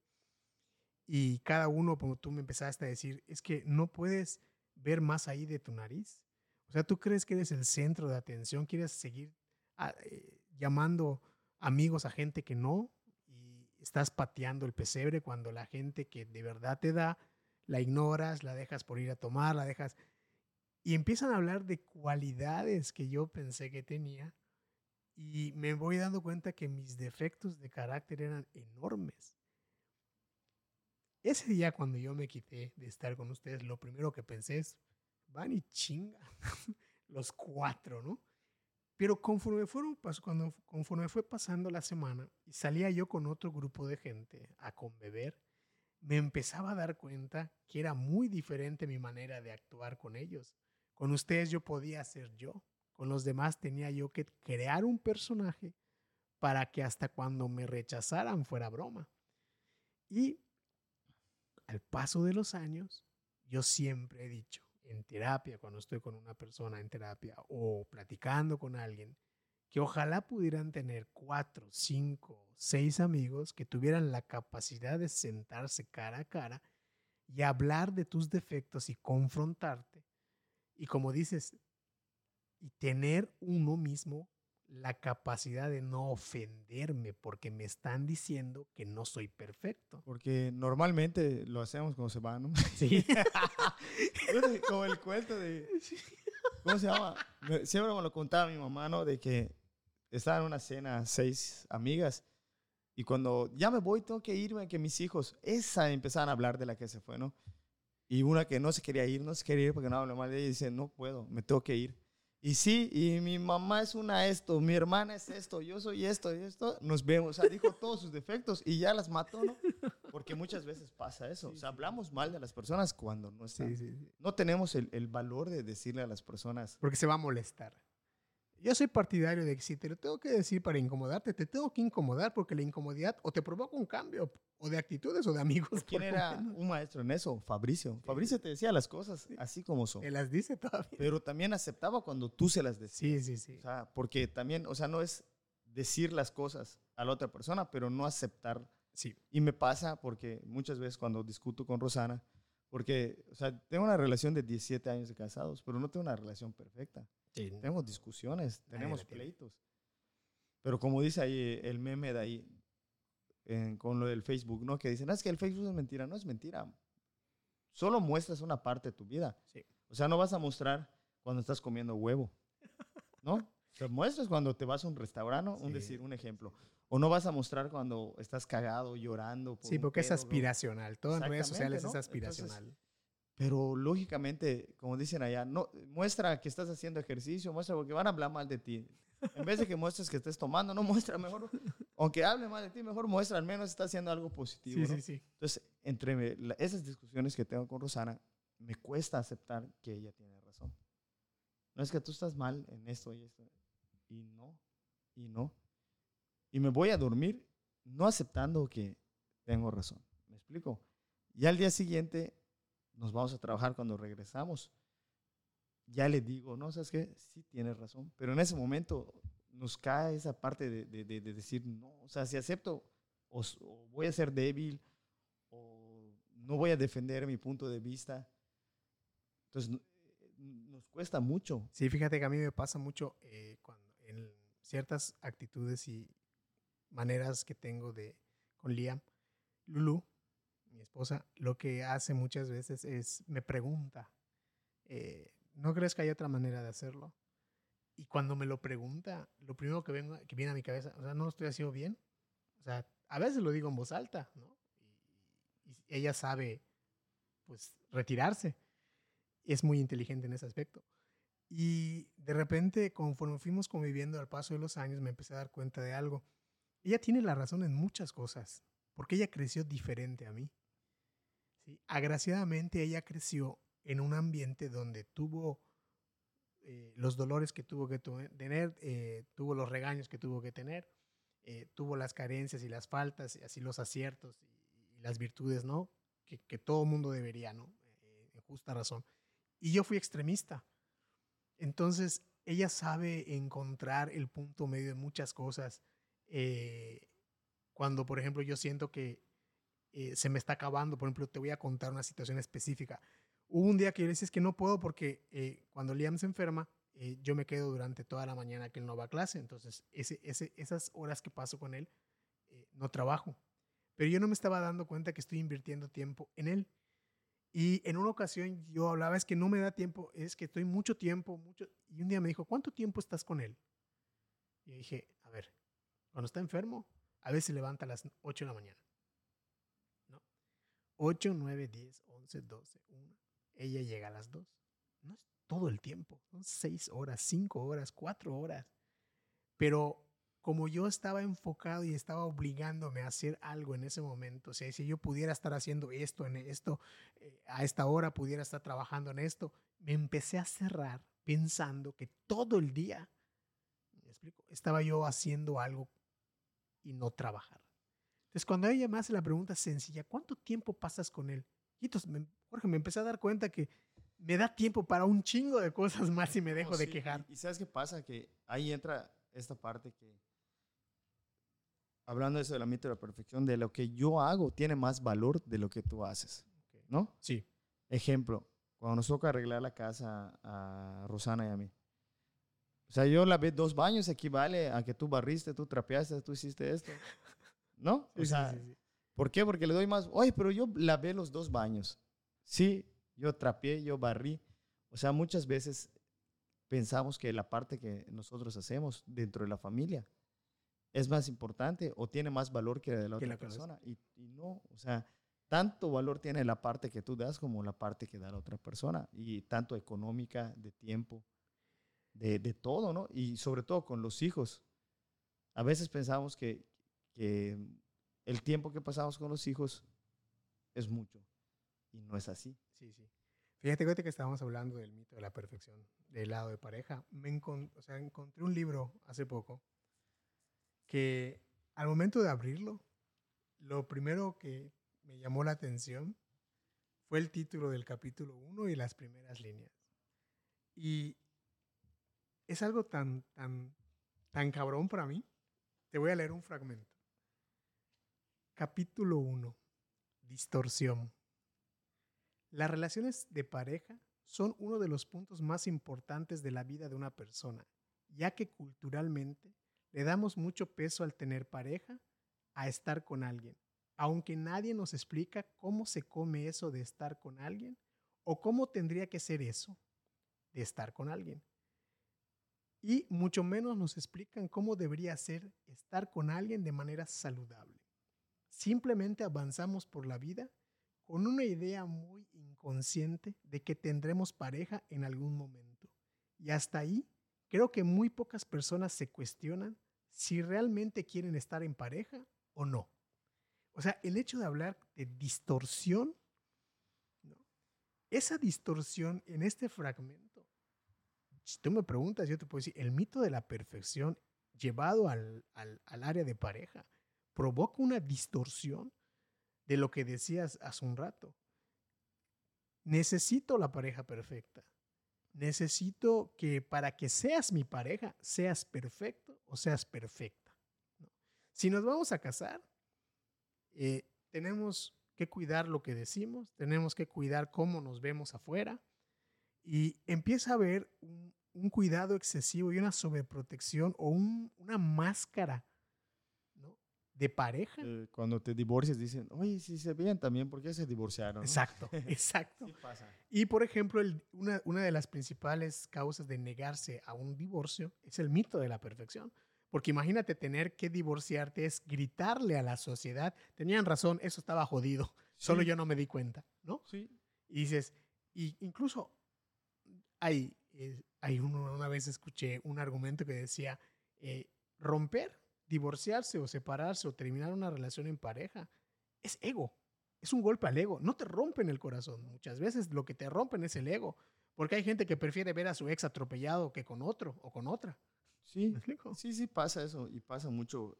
y cada uno, como tú me empezaste a decir, es que no puedes ver más ahí de tu nariz. O sea, tú crees que eres el centro de atención, quieres seguir ah, eh, llamando amigos a gente que no, y estás pateando el pesebre cuando la gente que de verdad te da, la ignoras, la dejas por ir a tomar, la dejas... Y empiezan a hablar de cualidades que yo pensé que tenía y me voy dando cuenta que mis defectos de carácter eran enormes. Ese día cuando yo me quité de estar con ustedes, lo primero que pensé es, van y chinga los cuatro, ¿no? Pero conforme, fueron, cuando, conforme fue pasando la semana y salía yo con otro grupo de gente a conbeber, me empezaba a dar cuenta que era muy diferente mi manera de actuar con ellos. Con ustedes yo podía ser yo, con los demás tenía yo que crear un personaje para que hasta cuando me rechazaran fuera broma. Y al paso de los años, yo siempre he dicho, en terapia, cuando estoy con una persona en terapia o platicando con alguien, que ojalá pudieran tener cuatro, cinco, seis amigos que tuvieran la capacidad de sentarse cara a cara y hablar de tus defectos y confrontarte. Y como dices, y tener uno mismo la capacidad de no ofenderme porque me están diciendo que no soy perfecto. Porque normalmente lo hacemos cuando se van, ¿no? Sí. Como el cuento de. ¿Cómo se llama? Siempre me lo contaba mi mamá, ¿no? De que estaba en una cena, seis amigas, y cuando ya me voy, tengo que irme, que mis hijos, esa empezaban a hablar de la que se fue, ¿no? Y una que no se quería ir, no se quería ir porque no hablo mal de ella, dice, no puedo, me tengo que ir. Y sí, y mi mamá es una esto, mi hermana es esto, yo soy esto y esto, nos vemos. O sea, dijo todos sus defectos y ya las mató, ¿no? Porque muchas veces pasa eso. o sea, hablamos mal de las personas cuando no están. Sí, sí, sí. No tenemos el, el valor de decirle a las personas. Porque se va a molestar. Yo soy partidario de que si te lo tengo que decir para incomodarte, te tengo que incomodar porque la incomodidad o te provoca un cambio o de actitudes o de amigos. ¿Quién era menos. un maestro en eso? Fabricio. Fabricio te decía las cosas así como son. Te las dice todavía. Pero también aceptaba cuando tú se las decías. Sí, sí, sí. O sea, porque también, o sea, no es decir las cosas a la otra persona, pero no aceptar. Sí. Y me pasa porque muchas veces cuando discuto con Rosana, porque, o sea, tengo una relación de 17 años de casados, pero no tengo una relación perfecta. Tenemos discusiones, tenemos pleitos. Pero como dice ahí eh, el meme de ahí, en- con lo del Facebook, ¿no? Que dicen, "Ah, es que el Facebook es mentira. No es mentira. Solo muestras una parte de tu vida. Sí. O sea, no vas a mostrar cuando estás comiendo huevo, ¿no? Sea, muestras cuando te vas a un restaurante, un Sí. decir, un ejemplo. O no vas a mostrar cuando estás cagado, llorando. por Sí, porque es pedo, ¿no? aspiracional. Todo en redes sociales ¿no? es Entonces, aspiracional. Pero lógicamente, como dicen allá, no, muestra que estás haciendo ejercicio, muestra porque van a hablar mal de ti. En vez de que muestres que estés tomando, no muestra mejor, aunque hable mal de ti, mejor muestra al menos está haciendo algo positivo. sí, ¿no? sí, sí. Entonces, entre esas discusiones que tengo con Rosana, me cuesta aceptar que ella tiene razón. No es que tú estás mal en esto y esto. Y no, y no. Y me voy a dormir no aceptando que tengo razón. ¿Me explico? Y al día siguiente nos vamos a trabajar cuando regresamos. Ya le digo, no, ¿sabes qué? Sí tienes razón. Pero en ese momento nos cae esa parte de, de- de- de decir, no, o sea, si acepto o, o voy a ser débil o no voy a defender mi punto de vista. Entonces, nos cuesta mucho. Sí, fíjate que a mí me pasa mucho eh, cuando en ciertas actitudes y maneras que tengo de con Liam, Lulu, mi esposa, lo que hace muchas veces es me pregunta, eh, ¿no crees que hay otra manera de hacerlo? Y cuando me lo pregunta, lo primero que, vengo, que viene a mi cabeza, o sea, no lo estoy haciendo bien. O sea, a veces lo digo en voz alta, ¿no? Y, y ella sabe, pues, retirarse. Es muy inteligente en ese aspecto. Y de repente, conforme fuimos conviviendo al paso de los años, me empecé a dar cuenta de algo. Ella tiene la razón en muchas cosas, porque ella creció diferente a mí. Agraciadamente, ella creció en un ambiente donde tuvo eh, los dolores que tuvo que tener, eh, tuvo los regaños que tuvo que tener, eh, tuvo las carencias y las faltas, y así los aciertos y, las virtudes, ¿no? Que, todo mundo debería, ¿no? Eh, en justa razón. Y yo fui extremista. Entonces, ella sabe encontrar el punto medio de muchas cosas. Eh, cuando, por ejemplo, yo siento que eh, se me está acabando, por ejemplo, te voy a contar una situación específica. Hubo un día que yo decía, es que no puedo porque eh, cuando Liam se enferma, eh, yo me quedo durante toda la mañana que él no va a clase. Entonces, ese, ese, esas horas que paso con él, eh, no trabajo. Pero yo no me estaba dando cuenta que estoy invirtiendo tiempo en él. Y en una ocasión yo hablaba, es que no me da tiempo, es que estoy mucho tiempo, mucho. Y un día me dijo, ¿cuánto tiempo estás con él? Y yo dije, a ver, cuando está enfermo, a veces levanta a las 8 de la mañana. ¿No? 8, 9, 10, 11, 12, 1. Ella llega a las 2. No es todo el tiempo, son 6 horas, 5 horas, 4 horas. Pero como yo estaba enfocado y estaba obligándome a hacer algo en ese momento, o sea, si yo pudiera estar haciendo esto, en esto, eh, a esta hora pudiera estar trabajando en esto, me empecé a cerrar pensando que todo el día, ¿me explico? Estaba yo haciendo algo y no trabajar. Entonces, cuando ella me hace la pregunta sencilla, ¿cuánto tiempo pasas con él? Y entonces, me- Jorge, me empecé a dar cuenta que me da tiempo para un chingo de cosas más y me dejo de sí, quejar. Y, y sabes qué pasa? Que ahí entra esta parte que, hablando de eso de la mito de la perfección, de lo que yo hago tiene más valor de lo que tú haces, ¿no? Sí. Ejemplo, cuando nos toca arreglar la casa a Rosana y a mí. O sea, yo lavé dos baños, equivale a que tú barriste, tú trapeaste, tú hiciste esto. ¿No? Sí, o sea, sí, sí. ¿por qué? Porque le doy más. Oye, pero yo lavé los dos baños. Sí, yo trapeé, yo barrí. O sea, muchas veces pensamos que la parte que nosotros hacemos dentro de la familia es más importante o tiene más valor que la de la otra la persona. Y, y no, o sea, tanto valor tiene la parte que tú das como la parte que da la otra persona. Y tanto económica, de tiempo, de, de todo, ¿no? Y sobre todo con los hijos. A veces pensamos que, que el tiempo que pasamos con los hijos es mucho. Y no es así. Sí, sí. Fíjate, que estábamos hablando del mito de la perfección, del lado de pareja. Me encon- o sea, encontré un libro hace poco que al momento de abrirlo, lo primero que me llamó la atención fue el título del capítulo 1 y las primeras líneas. Y es algo tan, tan, tan cabrón para mí. Te voy a leer un fragmento. Capítulo 1. Distorsión. Las relaciones de pareja son uno de los puntos más importantes de la vida de una persona, ya que culturalmente le damos mucho peso al tener pareja, a estar con alguien, aunque nadie nos explica cómo se come eso de estar con alguien o cómo tendría que ser eso de estar con alguien. Y mucho menos nos explican cómo debería ser estar con alguien de manera saludable. Simplemente avanzamos por la vida con una idea muy inconsciente de que tendremos pareja en algún momento. Y hasta ahí, creo que muy pocas personas se cuestionan si realmente quieren estar en pareja o no. O sea, el hecho de hablar de distorsión, esa distorsión en este fragmento, si tú me preguntas, yo te puedo decir, el mito de la perfección llevado al, al, al área de pareja provoca una distorsión de lo que decías hace un rato. Necesito la pareja perfecta. Necesito que para que seas mi pareja, seas perfecto o seas perfecta. ¿no? Si nos vamos a casar, eh, tenemos que cuidar lo que decimos, tenemos que cuidar cómo nos vemos afuera y empieza a haber un, un cuidado excesivo y una sobreprotección o un, una máscara ¿no? de pareja. Eh, cuando te divorcias dicen, oye, si se veían también, ¿por qué se divorciaron? no?" Exacto, exacto. Sí pasa. Y por ejemplo, el- una, una de las principales causas de negarse a un divorcio es el mito de la perfección. Porque imagínate tener que divorciarte es gritarle a la sociedad, tenían razón, eso estaba jodido, solo yo no me di cuenta, ¿no? Sí. Y dices, y incluso hay, eh, hay uno- una vez escuché un argumento que decía, eh, romper, divorciarse o separarse o terminar una relación en pareja es ego, es un golpe al ego, no te rompen el corazón, muchas veces lo que te rompen es el ego, porque hay gente que prefiere ver a su ex atropellado que con otro o con otra. Sí, sí, sí pasa eso y pasa mucho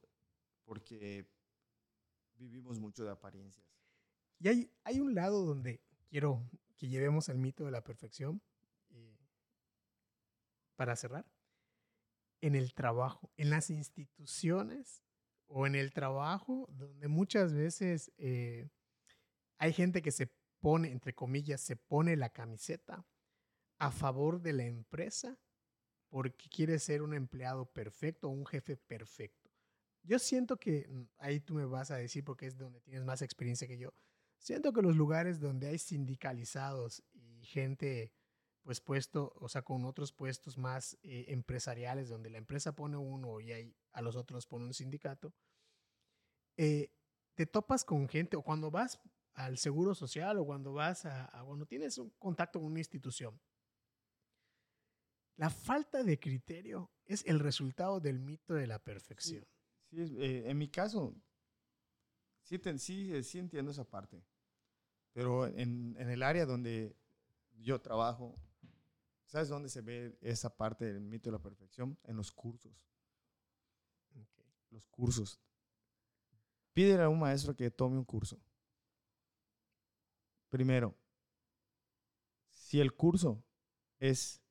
porque vivimos mucho de apariencias. Y hay, hay un lado donde quiero que llevemos el mito de la perfección para cerrar. En el trabajo, en las instituciones o en el trabajo, donde muchas veces eh, hay gente que se pone, entre comillas, se pone la camiseta a favor de la empresa porque quiere ser un empleado perfecto o un jefe perfecto. Yo siento que, mm, ahí tú me vas a decir porque es donde tienes más experiencia que yo, siento que los lugares donde hay sindicalizados y gente pues puesto, o sea, con otros puestos más eh, empresariales, donde la empresa pone uno y hay, a los otros pone un sindicato, eh, te topas con gente, o cuando vas al seguro social, o cuando vas a, a- cuando tienes un contacto con una institución, la falta de criterio es el resultado del mito de la perfección. Sí, es- eh, en mi caso, sí, sí, eh, sí entiendo esa parte. Pero en, en el área donde yo trabajo, ¿sabes dónde se ve esa parte del mito de la perfección? En los cursos. Los cursos. Pídele a un maestro que tome un curso. Primero, si el curso es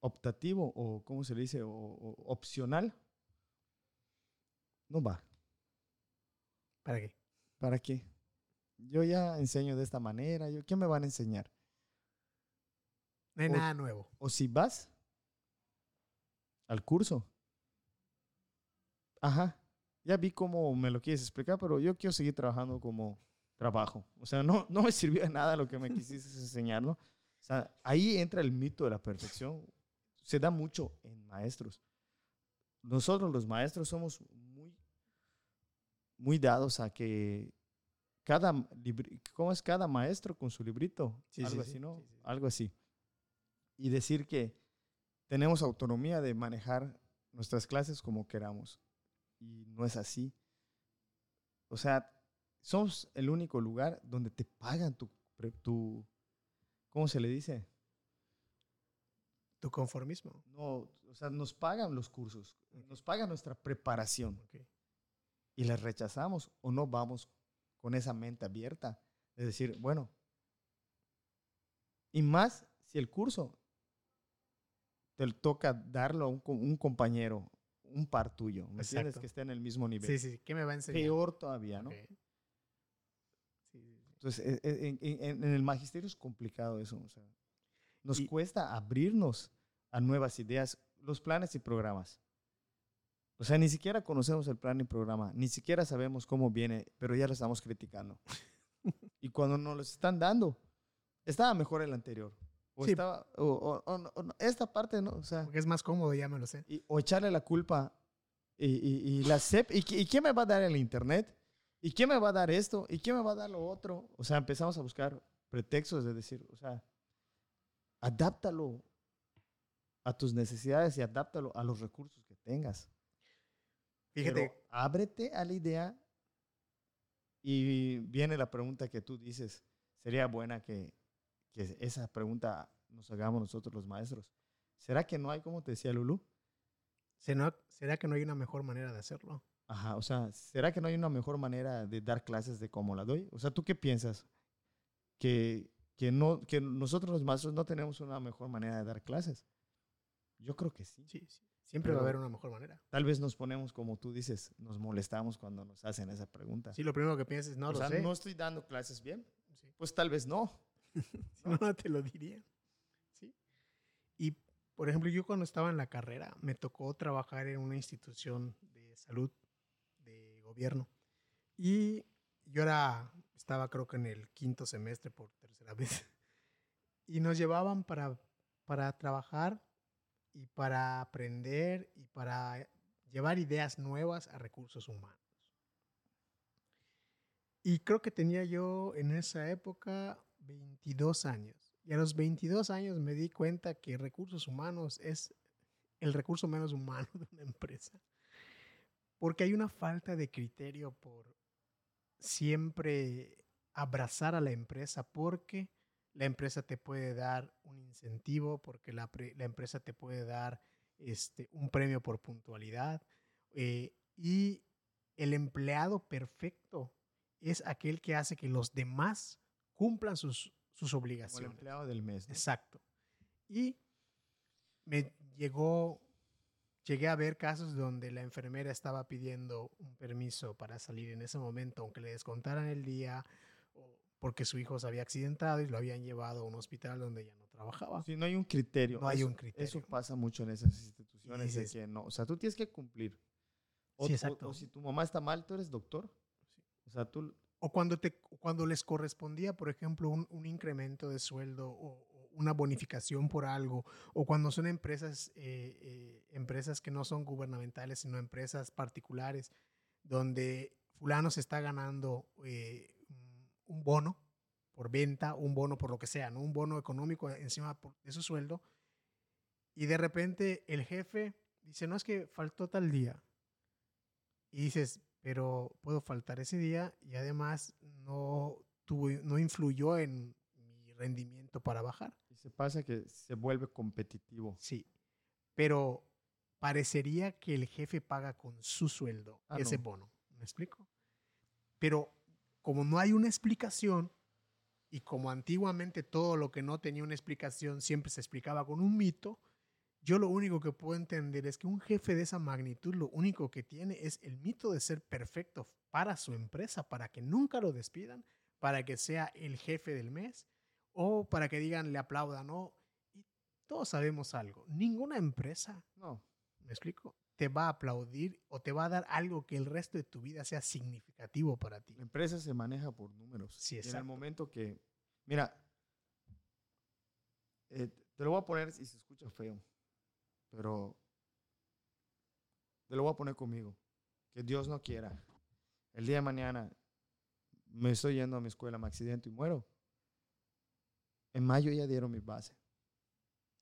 optativo o, ¿cómo se le dice? O, o opcional, no va. ¿Para qué? ¿Para qué? Yo ya enseño de esta manera. Yo, ¿Qué me van a enseñar? No hay O- nada nuevo. O si vas al curso. Ajá. Ya vi cómo me lo quieres explicar, pero yo quiero seguir trabajando como trabajo. O sea, no, no me sirvió de nada lo que me quisiste enseñar, ¿no? O sea, ahí entra el mito de la perfección. Se da mucho en maestros. Nosotros los maestros somos muy, muy dados a que cada, libri- ¿cómo es cada maestro con su librito? Sí, Algo sí, así, sí, ¿no? sí. Algo así. Y decir que tenemos autonomía de manejar nuestras clases como queramos. Y no es así. O sea, somos el único lugar donde te pagan tu, tu ¿cómo se le dice? Tu conformismo. No, o sea, nos pagan los cursos, nos pagan nuestra preparación y la rechazamos o no vamos con esa mente abierta de decir, bueno, y más si el curso te toca darlo a un, co- un compañero, un par tuyo, ¿me entiendes? Que esté en el mismo nivel. Sí, sí, ¿qué me va a enseñar? Peor todavía, ¿no? Ok. Sí, sí, sí. Entonces, e- e- en, en- en el magisterio es complicado eso. o sea, nos Y- cuesta abrirnos a nuevas ideas, los planes y programas. O sea, ni siquiera conocemos el plan y programa, ni siquiera sabemos cómo viene, pero ya lo estamos criticando. y cuando nos lo están dando, estaba mejor el anterior. O, Sí. estaba, o, o- o esta parte, ¿no? O sea, Porque es más cómodo, ya me lo sé. y- o echarle la culpa y, y- y la CEP, ¿y, ¿y quién me va a dar el internet? ¿Y quién me va a dar esto? ¿Y quién me va a dar lo otro? O sea, empezamos a buscar pretextos de decir, o sea, adáptalo a tus necesidades y adáptalo a los recursos que tengas. Fíjate, Pero ábrete a la idea y viene la pregunta que tú dices. Sería buena que, que esa pregunta nos hagamos nosotros los maestros. ¿Será que no hay, como te decía Lulu? ¿será que no hay una mejor manera de hacerlo? Ajá, o sea, ¿será que no hay una mejor manera de dar clases de cómo la doy? O sea, ¿tú qué piensas? Que, que, no, que nosotros los maestros no tenemos una mejor manera de dar clases. Yo creo que sí. Sí, sí. Siempre va a Pero- haber una mejor manera. Tal vez nos ponemos, como tú dices, nos molestamos cuando nos hacen esa pregunta. Sí, lo primero que pienses, no o lo sea, sé. no estoy dando clases bien. Sí. Pues tal vez no. Si no, no te lo diría. ¿Sí? Y, por ejemplo, yo cuando estaba en la carrera, me tocó trabajar en una institución de salud, de gobierno. Y yo era, estaba creo que en el quinto semestre por tercera vez. Y nos llevaban para, para trabajar y para aprender y para llevar ideas nuevas a recursos humanos. Y creo que tenía yo en esa época 22 años. Y a los 22 años me di cuenta que recursos humanos es el recurso menos humano de una empresa. Porque hay una falta de criterio por siempre abrazar a la empresa porque la empresa te puede dar un incentivo, porque la, pre- la empresa te puede dar este, un premio por puntualidad. eh, y el empleado perfecto es aquel que hace que los demás cumplan sus, sus Como el obligaciones. empleado del mes. ¿no? Exacto. Y me llegó, llegué a ver casos donde la enfermera estaba pidiendo un permiso para salir en ese momento, aunque le descontaran el día, o porque su hijo se había accidentado y lo habían llevado a un hospital donde ya no trabajaba. Sí, no hay un criterio. No hay Eso- un criterio. Eso pasa mucho en esas instituciones de dices- que no. O sea, tú tienes que cumplir. O, Sí, o- exacto. o si tu mamá está mal, tú eres doctor. O sea, tú O cuando, te, cuando les correspondía, por ejemplo, un, un incremento de sueldo o, o una bonificación por algo, o cuando son empresas, eh, eh, empresas que no son gubernamentales, sino empresas particulares, donde fulano se está ganando eh, un- bono por venta, un bono por lo que sea, ¿no? un bono económico encima de su sueldo, y de repente el jefe dice, no es que faltó tal día. Y dices, pero puedo faltar ese día y además no, tuvo, no influyó en mi rendimiento para bajar. y se pasa que se vuelve competitivo. Sí, pero parecería que el jefe paga con su sueldo Ah, ese no. bono. ¿Me explico? Pero como no hay una explicación y como antiguamente todo lo que no tenía una explicación siempre se explicaba con un mito, yo lo único que puedo entender es que un jefe de esa magnitud lo único que tiene es el mito de ser perfecto para su empresa, para que nunca lo despidan, para que sea el jefe del mes o para que digan le aplaudan, ¿no? Y todos sabemos algo, ninguna empresa, No. ¿me explico? Te va a aplaudir o te va a dar algo que el resto de tu vida sea significativo para ti. La empresa se maneja por números. Sí, Y en el exacto. momento que. Mira, eh, te lo voy a poner si se escucha feo, pero te lo voy a poner conmigo. Que Dios no quiera. El día de mañana me estoy yendo a mi escuela, me accidento y muero. En mayo ya dieron mi base.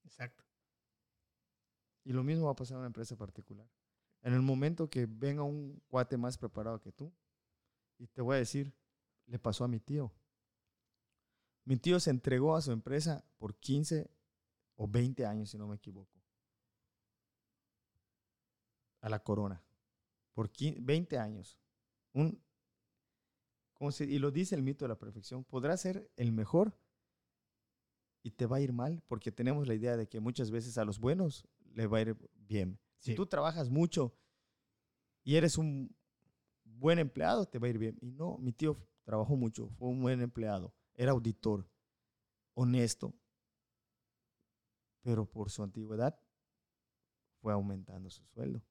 Exacto. Y lo mismo va a pasar en una empresa particular. En el momento que venga un cuate más preparado que tú, y te voy a decir, le pasó a mi tío. Mi tío se entregó a su empresa por 15 o 20 años, si no me equivoco, a la corona. Por 20 años. Un, y lo dice el mito de la perfección, podrá ser el mejor y te va a ir mal, porque tenemos la idea de que muchas veces a los buenos le va a ir bien. Si tú trabajas mucho y eres un buen empleado, te va a ir bien. Y no, mi tío trabajó mucho, fue un buen empleado, era auditor, honesto, pero por su antigüedad fue aumentando su sueldo.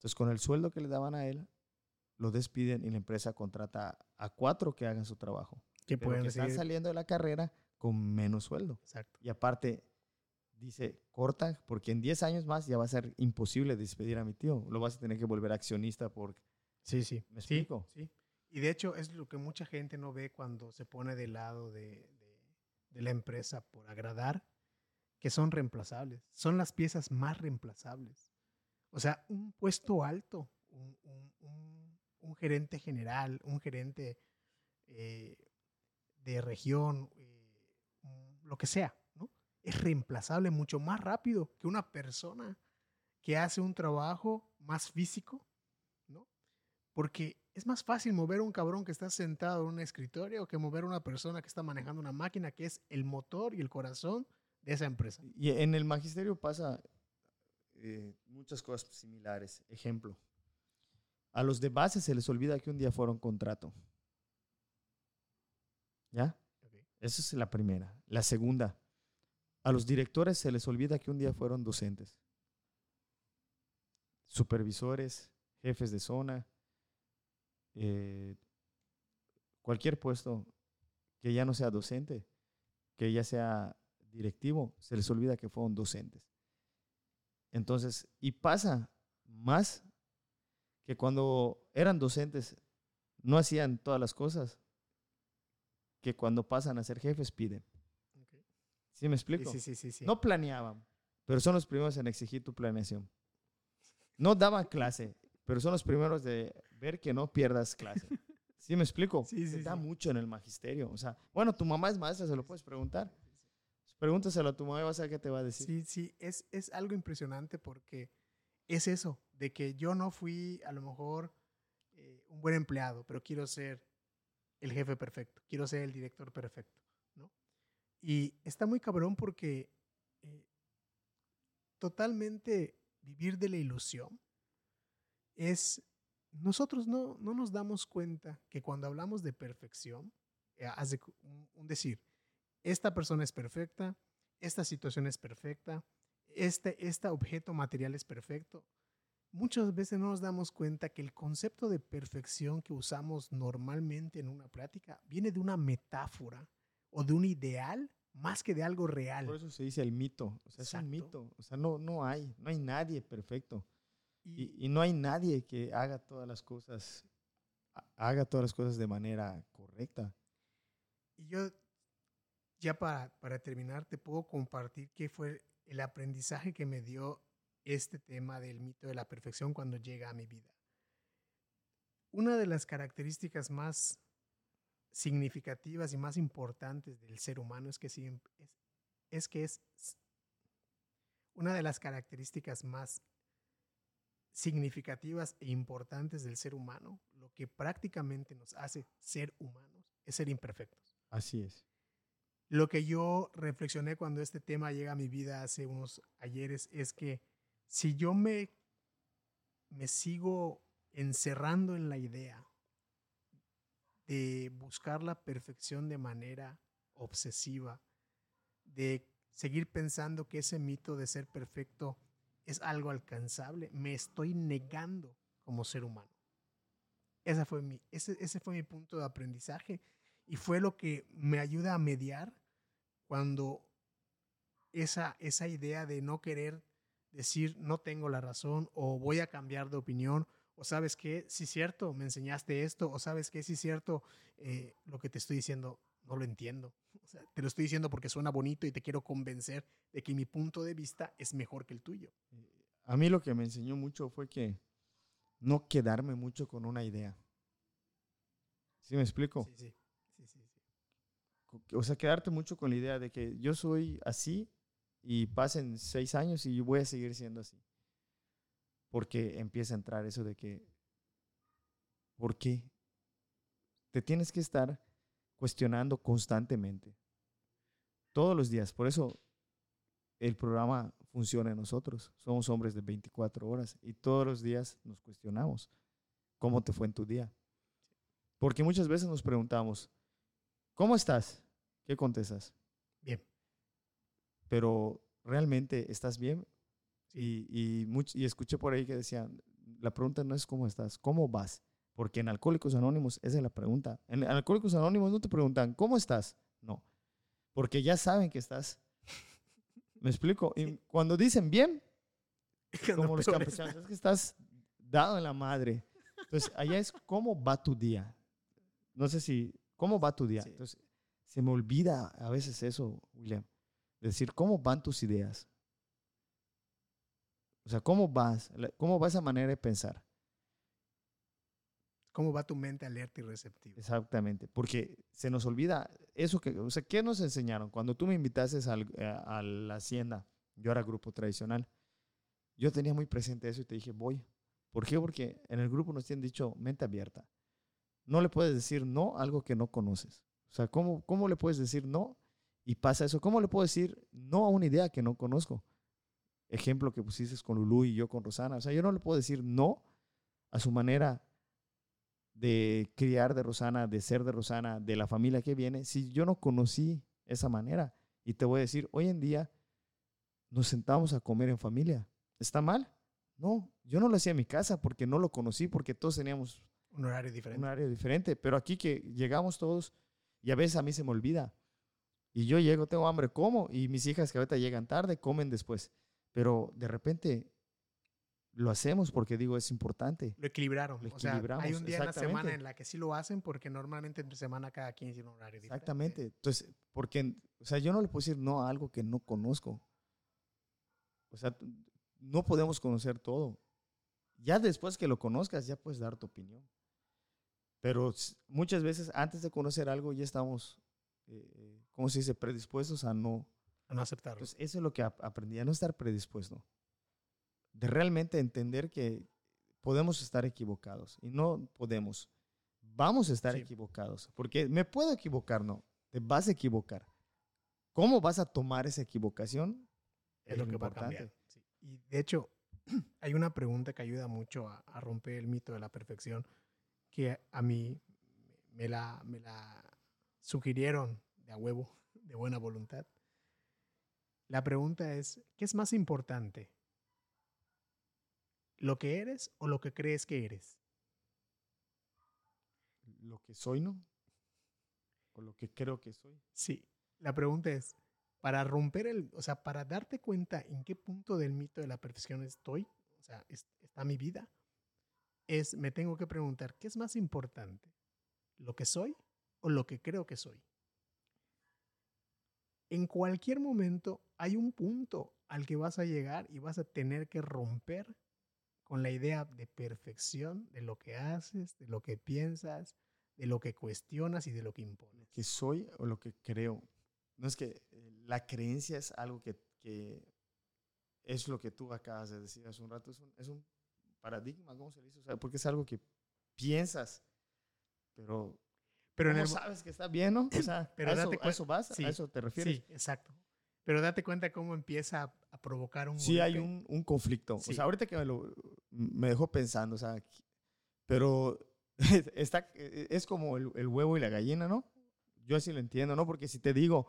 Entonces, con el sueldo que le daban a él, lo despiden y la empresa contrata a cuatro que hagan su trabajo. Que pueden que están saliendo de la carrera con menos sueldo. Exacto. Y aparte, dice, corta, porque en 10 años más ya va a ser imposible despedir a mi tío. Lo vas a tener que volver accionista porque... Sí, sí. ¿Me explico? Sí, Y de hecho es lo que mucha gente no ve cuando se pone del lado de, de, la empresa por agradar, que son reemplazables. Son las piezas más reemplazables. O sea, un puesto alto, un, gerente general, un gerente eh, de región, eh, lo que sea, ¿no? Es reemplazable mucho más rápido que una persona que hace un trabajo más físico, ¿no? Porque es más fácil mover un cabrón que está sentado en un escritorio que mover una persona que está manejando una máquina que es el motor y el corazón de esa empresa. Y en el magisterio pasa eh, muchas cosas similares. Ejemplo, a los de base se les olvida que un día fueron contrato. ¿Ya? Esa es la primera. La segunda, a los directores se les olvida que un día fueron docentes, supervisores, jefes de zona, eh, cualquier puesto que ya no sea docente, que ya sea directivo, se les olvida que fueron docentes. Entonces, y pasa más que cuando eran docentes no hacían todas las cosas, que cuando pasan a ser jefes piden. ¿Sí me explico? Sí, sí, sí, sí, No planeaban, pero son los primeros en exigir tu planeación. No daban clase, pero son los primeros de ver que no pierdas clase. ¿Sí me explico? Sí, sí, da mucho en el magisterio. O sea, bueno, tu mamá es maestra, se lo puedes preguntar. Pregúntaselo a tu y vas a ver qué te va a decir. Sí, sí, es, es algo impresionante porque es eso, de que yo no fui a lo mejor eh, un buen empleado, pero quiero ser el jefe perfecto, quiero ser el director perfecto, ¿no? Y está muy cabrón porque eh, totalmente vivir de la ilusión es, nosotros no, no nos damos cuenta que cuando hablamos de perfección, eh, hace un decir, esta persona es perfecta, esta situación es perfecta, este, este objeto material es perfecto, muchas veces no nos damos cuenta que el concepto de perfección que usamos normalmente en una plática viene de una metáfora o de un ideal más que de algo real. Por eso se dice el mito, o sea, es un mito, o sea, no, no hay, no hay nadie perfecto. Y, y, no hay nadie que haga todas las cosas, haga todas las cosas de manera correcta. Y yo, ya para, para terminar, te puedo compartir qué fue el aprendizaje que me dio este tema del mito de la perfección cuando llega a mi vida. Una de las características más significativas y más importantes del ser humano es que, es, que es una de las características más significativas e importantes del ser humano, lo que prácticamente nos hace ser humanos, es ser imperfectos. Así es. Lo que yo reflexioné cuando este tema llega a mi vida hace unos ayeres es que si yo me, me sigo encerrando en la idea de buscar la perfección de manera obsesiva, de seguir pensando que ese mito de ser perfecto es algo alcanzable, me estoy negando como ser humano. Esa fue mi, ese, ese fue mi punto de aprendizaje y fue lo que me ayuda a mediar cuando esa, esa idea de no querer decir no tengo la razón o voy a cambiar de opinión o sabes que si es cierto, me enseñaste esto o sabes que si es cierto, eh, lo que te estoy diciendo no lo entiendo. te lo estoy diciendo porque suena bonito y te quiero convencer de que mi punto de vista es mejor que el tuyo. A mí lo que me enseñó mucho fue que no quedarme mucho con una idea. ¿Sí me explico? Sí, sí. sí, sí, sí. O sea, quedarte mucho con la idea de que yo soy así y pasen seis años y yo voy a seguir siendo así. Porque empieza a entrar eso de que, ¿por qué? Te tienes que estar cuestionando constantemente. Todos los días. Por eso el programa funciona en nosotros. Somos hombres de 24 horas y todos los días nos cuestionamos. ¿Cómo te fue en tu día? Porque muchas veces nos preguntamos, ¿cómo estás? ¿Qué contestas? Bien. Pero ¿realmente estás bien? Y, y, much- y escuché por ahí que decían, la pregunta no es cómo estás, ¿cómo vas? Porque en Alcohólicos Anónimos esa es la pregunta. En Alcohólicos Anónimos no te preguntan, ¿cómo estás? No. Porque ya saben que estás. ¿Me explico? Y cuando dicen bien, como los peor campechanos, es que estás dado en la madre. Entonces, allá es cómo va tu día. No sé si, ¿cómo va tu día? Sí. Entonces, se me olvida a veces eso, William. Decir, ¿cómo van tus ideas? O sea, ¿cómo vas? ¿Cómo va esa manera de pensar? ¿Cómo va tu mente alerta y receptiva? Exactamente, porque se nos olvida eso que, o sea, ¿qué nos enseñaron? Cuando tú me invitaste al- a, a la hacienda, yo era grupo tradicional, yo tenía muy presente eso y te dije, voy. ¿Por qué? Porque en el grupo nos tienen dicho mente abierta. No le puedes decir no a algo que no conoces. O sea, ¿cómo, ¿cómo le puedes decir no? Y pasa eso. ¿Cómo le puedo decir no a una idea que no conozco? Ejemplo que pusiste con Lulu y yo con Rosana. O sea, yo no le puedo decir no a su manera de criar de Rosana, de ser de Rosana, de la familia que viene, si yo no conocí esa manera. Y te voy a decir, hoy en día nos sentamos a comer en familia. ¿Está mal? No, yo no lo hacía en mi casa porque no lo conocí, porque todos teníamos Un horario diferente. un área diferente. Pero aquí que llegamos todos y a veces a mí se me olvida. Y yo llego, tengo hambre, como. Y mis hijas que ahorita llegan tarde, comen después. Pero de repente lo hacemos porque digo, es importante. Lo equilibraron. Lo o sea, hay equilibramos, un día en la semana en la que sí lo hacen porque normalmente entre semana cada quien tiene un horario diferente. Exactamente. Entonces, porque, o sea, yo no le puedo decir no a algo que no conozco. O sea, no podemos conocer todo. Ya después que lo conozcas, ya puedes dar tu opinión. Pero muchas veces antes de conocer algo ya estamos, eh, eh, ¿cómo se dice?, predispuestos a no. A no aceptarlo. Entonces, eso es lo que ap- aprendí, a no estar predispuesto. De realmente entender que podemos estar equivocados y no podemos. Vamos a estar Sí. equivocados. Porque me puedo equivocar, no. Te vas a equivocar. ¿Cómo vas a tomar esa equivocación? es lo que va a cambiar. Sí. Y de hecho, hay una pregunta que ayuda mucho a, a romper el mito de la perfección que a mí me la, me la sugirieron de a huevo, de buena voluntad. La pregunta es, ¿qué es más importante? ¿Lo que eres o lo que crees que eres? Lo que soy, ¿no? O lo que creo que soy. Sí, la pregunta es, para romper el, o sea, para darte cuenta en qué punto del mito de la perfección estoy, o sea, es- está mi vida, es, me tengo que preguntar, ¿qué es más importante? ¿Lo que soy o lo que creo que soy? En cualquier momento hay un punto al que vas a llegar y vas a tener que romper con la idea de perfección de lo que haces, de lo que piensas, de lo que cuestionas y de lo que impones. que soy o lo que creo. No es que eh, la creencia es algo que, que es lo que tú acabas de decir hace un rato, es un, es un paradigma, ¿cómo se dice? O sea, porque es algo que piensas, pero, Pero en ¿cómo el, sabes que está bien, no? O sea, Pero a, eso, date a cuen- eso vas, sí, a eso te refieres. Sí, exacto. Pero date cuenta cómo empieza a, a provocar un Sí hay golpe. un, un conflicto. O Sí. sea, ahorita que me, lo, me dejó pensando, o sea, pero está, es como el, el huevo y la gallina, ¿no? Yo así lo entiendo, ¿no? Porque si te digo,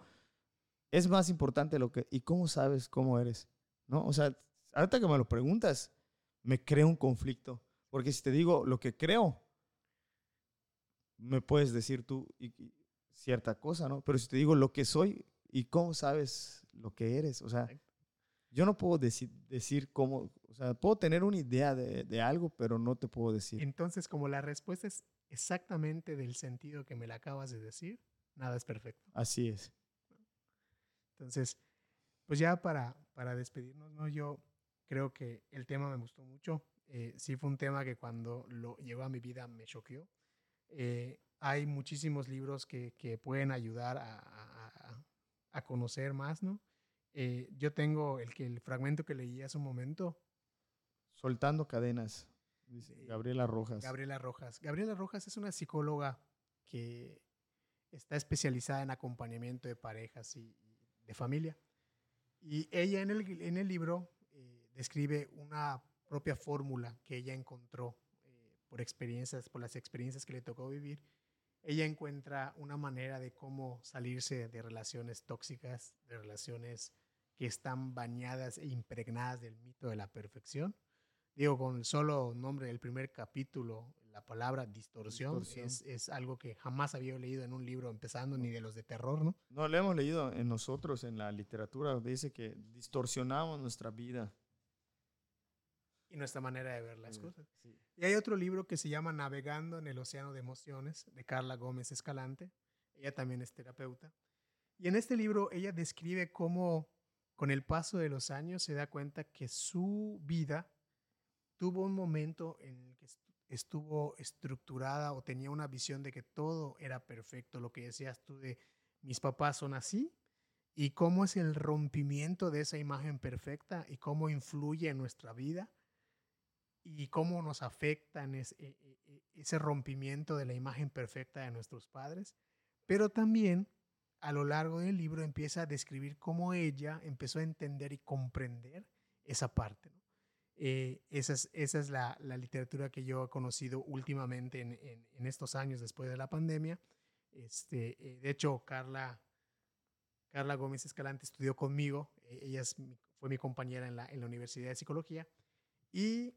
es más importante lo que... ¿Y cómo sabes cómo eres? ¿No? O sea, ahorita que me lo preguntas, me crea un conflicto. Porque si te digo lo que creo, me puedes decir tú y- y cierta cosa, ¿no? Pero si te digo lo que soy, ¿y cómo sabes lo que eres? O sea, yo no puedo deci- decir cómo, o sea, puedo tener una idea de, de algo, pero no te puedo decir. Entonces, como la respuesta es exactamente del sentido que me la acabas de decir, nada es perfecto. Así es. Entonces, pues ya para, para despedirnos, ¿no? Yo creo que el tema me gustó mucho. Eh, sí fue un tema que cuando lo llegó a mi vida me choqueó. Eh, hay muchísimos libros que, que pueden ayudar a, a, a, conocer más, ¿no? Eh, yo tengo el, que, el fragmento que leí hace un momento. Soltando cadenas, dice Gabriela Rojas. Gabriela Rojas. Gabriela Rojas es una psicóloga que está especializada en acompañamiento de parejas y, de familia. Y ella en el, en el libro describe una propia fórmula que ella encontró eh, por experiencias, por las experiencias que le tocó vivir. Ella encuentra una manera de cómo salirse de relaciones tóxicas, de relaciones que están bañadas e impregnadas del mito de la perfección. Digo, con el solo nombre del primer capítulo, la palabra distorsión, Es, es, algo que jamás había leído en un libro empezando, ni de los de terror, ¿no? No, lo hemos leído en nosotros, en la literatura, dice que distorsionamos nuestra vida. Y nuestra manera de ver las cosas. Y hay otro libro que se llama Navegando en el Océano de Emociones, de Carla Gómez Escalante. Ella también es terapeuta. Y en este libro ella describe cómo con el paso de los años se da cuenta que su vida tuvo un momento en el que estuvo estructurada o tenía una visión de que todo era perfecto, lo que decías tú de mis papás son así, y cómo es el rompimiento de esa imagen perfecta y cómo influye en nuestra vida y cómo nos afecta en ese, e, e, e, ese rompimiento de la imagen perfecta de nuestros padres, pero también a lo largo del libro empieza a describir cómo ella empezó a entender y comprender esa parte. Eh, esa es, esa es la, la, literatura que yo he conocido últimamente en, en, estos años después de la pandemia. Este, eh, de hecho, Carla, Carla Gómez Escalante estudió conmigo. E, ella es, fue mi compañera en la, en la Universidad de Psicología. Y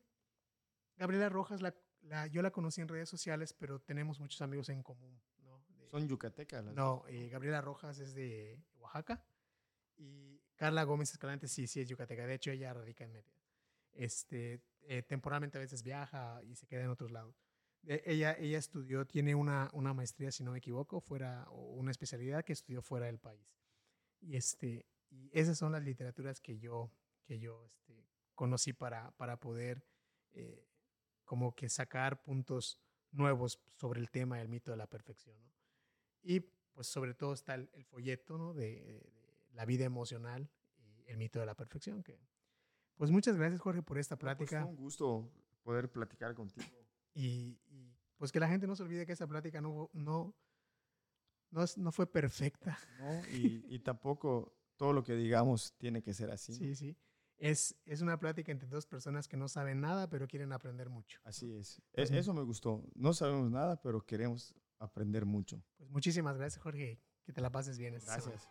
Gabriela Rojas, la, la, yo la conocí en redes sociales, pero tenemos muchos amigos en común. ¿no? ¿Son yucatecas? no, eh, Gabriela Rojas es de Oaxaca. Y Carla Gómez Escalante sí, sí es yucateca. De hecho, ella radica en Mérida este, eh, temporalmente a veces viaja y se queda en otros lados. E, ella, ella estudió, tiene una, una maestría, si no me equivoco, fuera, o una especialidad que estudió fuera del país. Y, este, y esas son las literaturas que yo, que yo este, conocí para, para poder eh, como que sacar puntos nuevos sobre el tema del mito de la perfección. ¿no? Y pues sobre todo está el, folleto ¿no? de, de, la vida emocional y el mito de la perfección, que pues muchas gracias, Jorge, por esta pues, plática. fue un gusto poder platicar contigo. Y, pues que la gente no se olvide que esta plática no, no, no, no fue perfecta. No, y, y, tampoco todo lo que digamos tiene que ser así. Sí, sí. Es, es una plática entre dos personas que no saben nada, pero quieren aprender mucho. Así es. Pues Eso me gustó. No sabemos nada, pero queremos aprender mucho. Pues muchísimas gracias, Jorge. Que te la pases bien. gracias.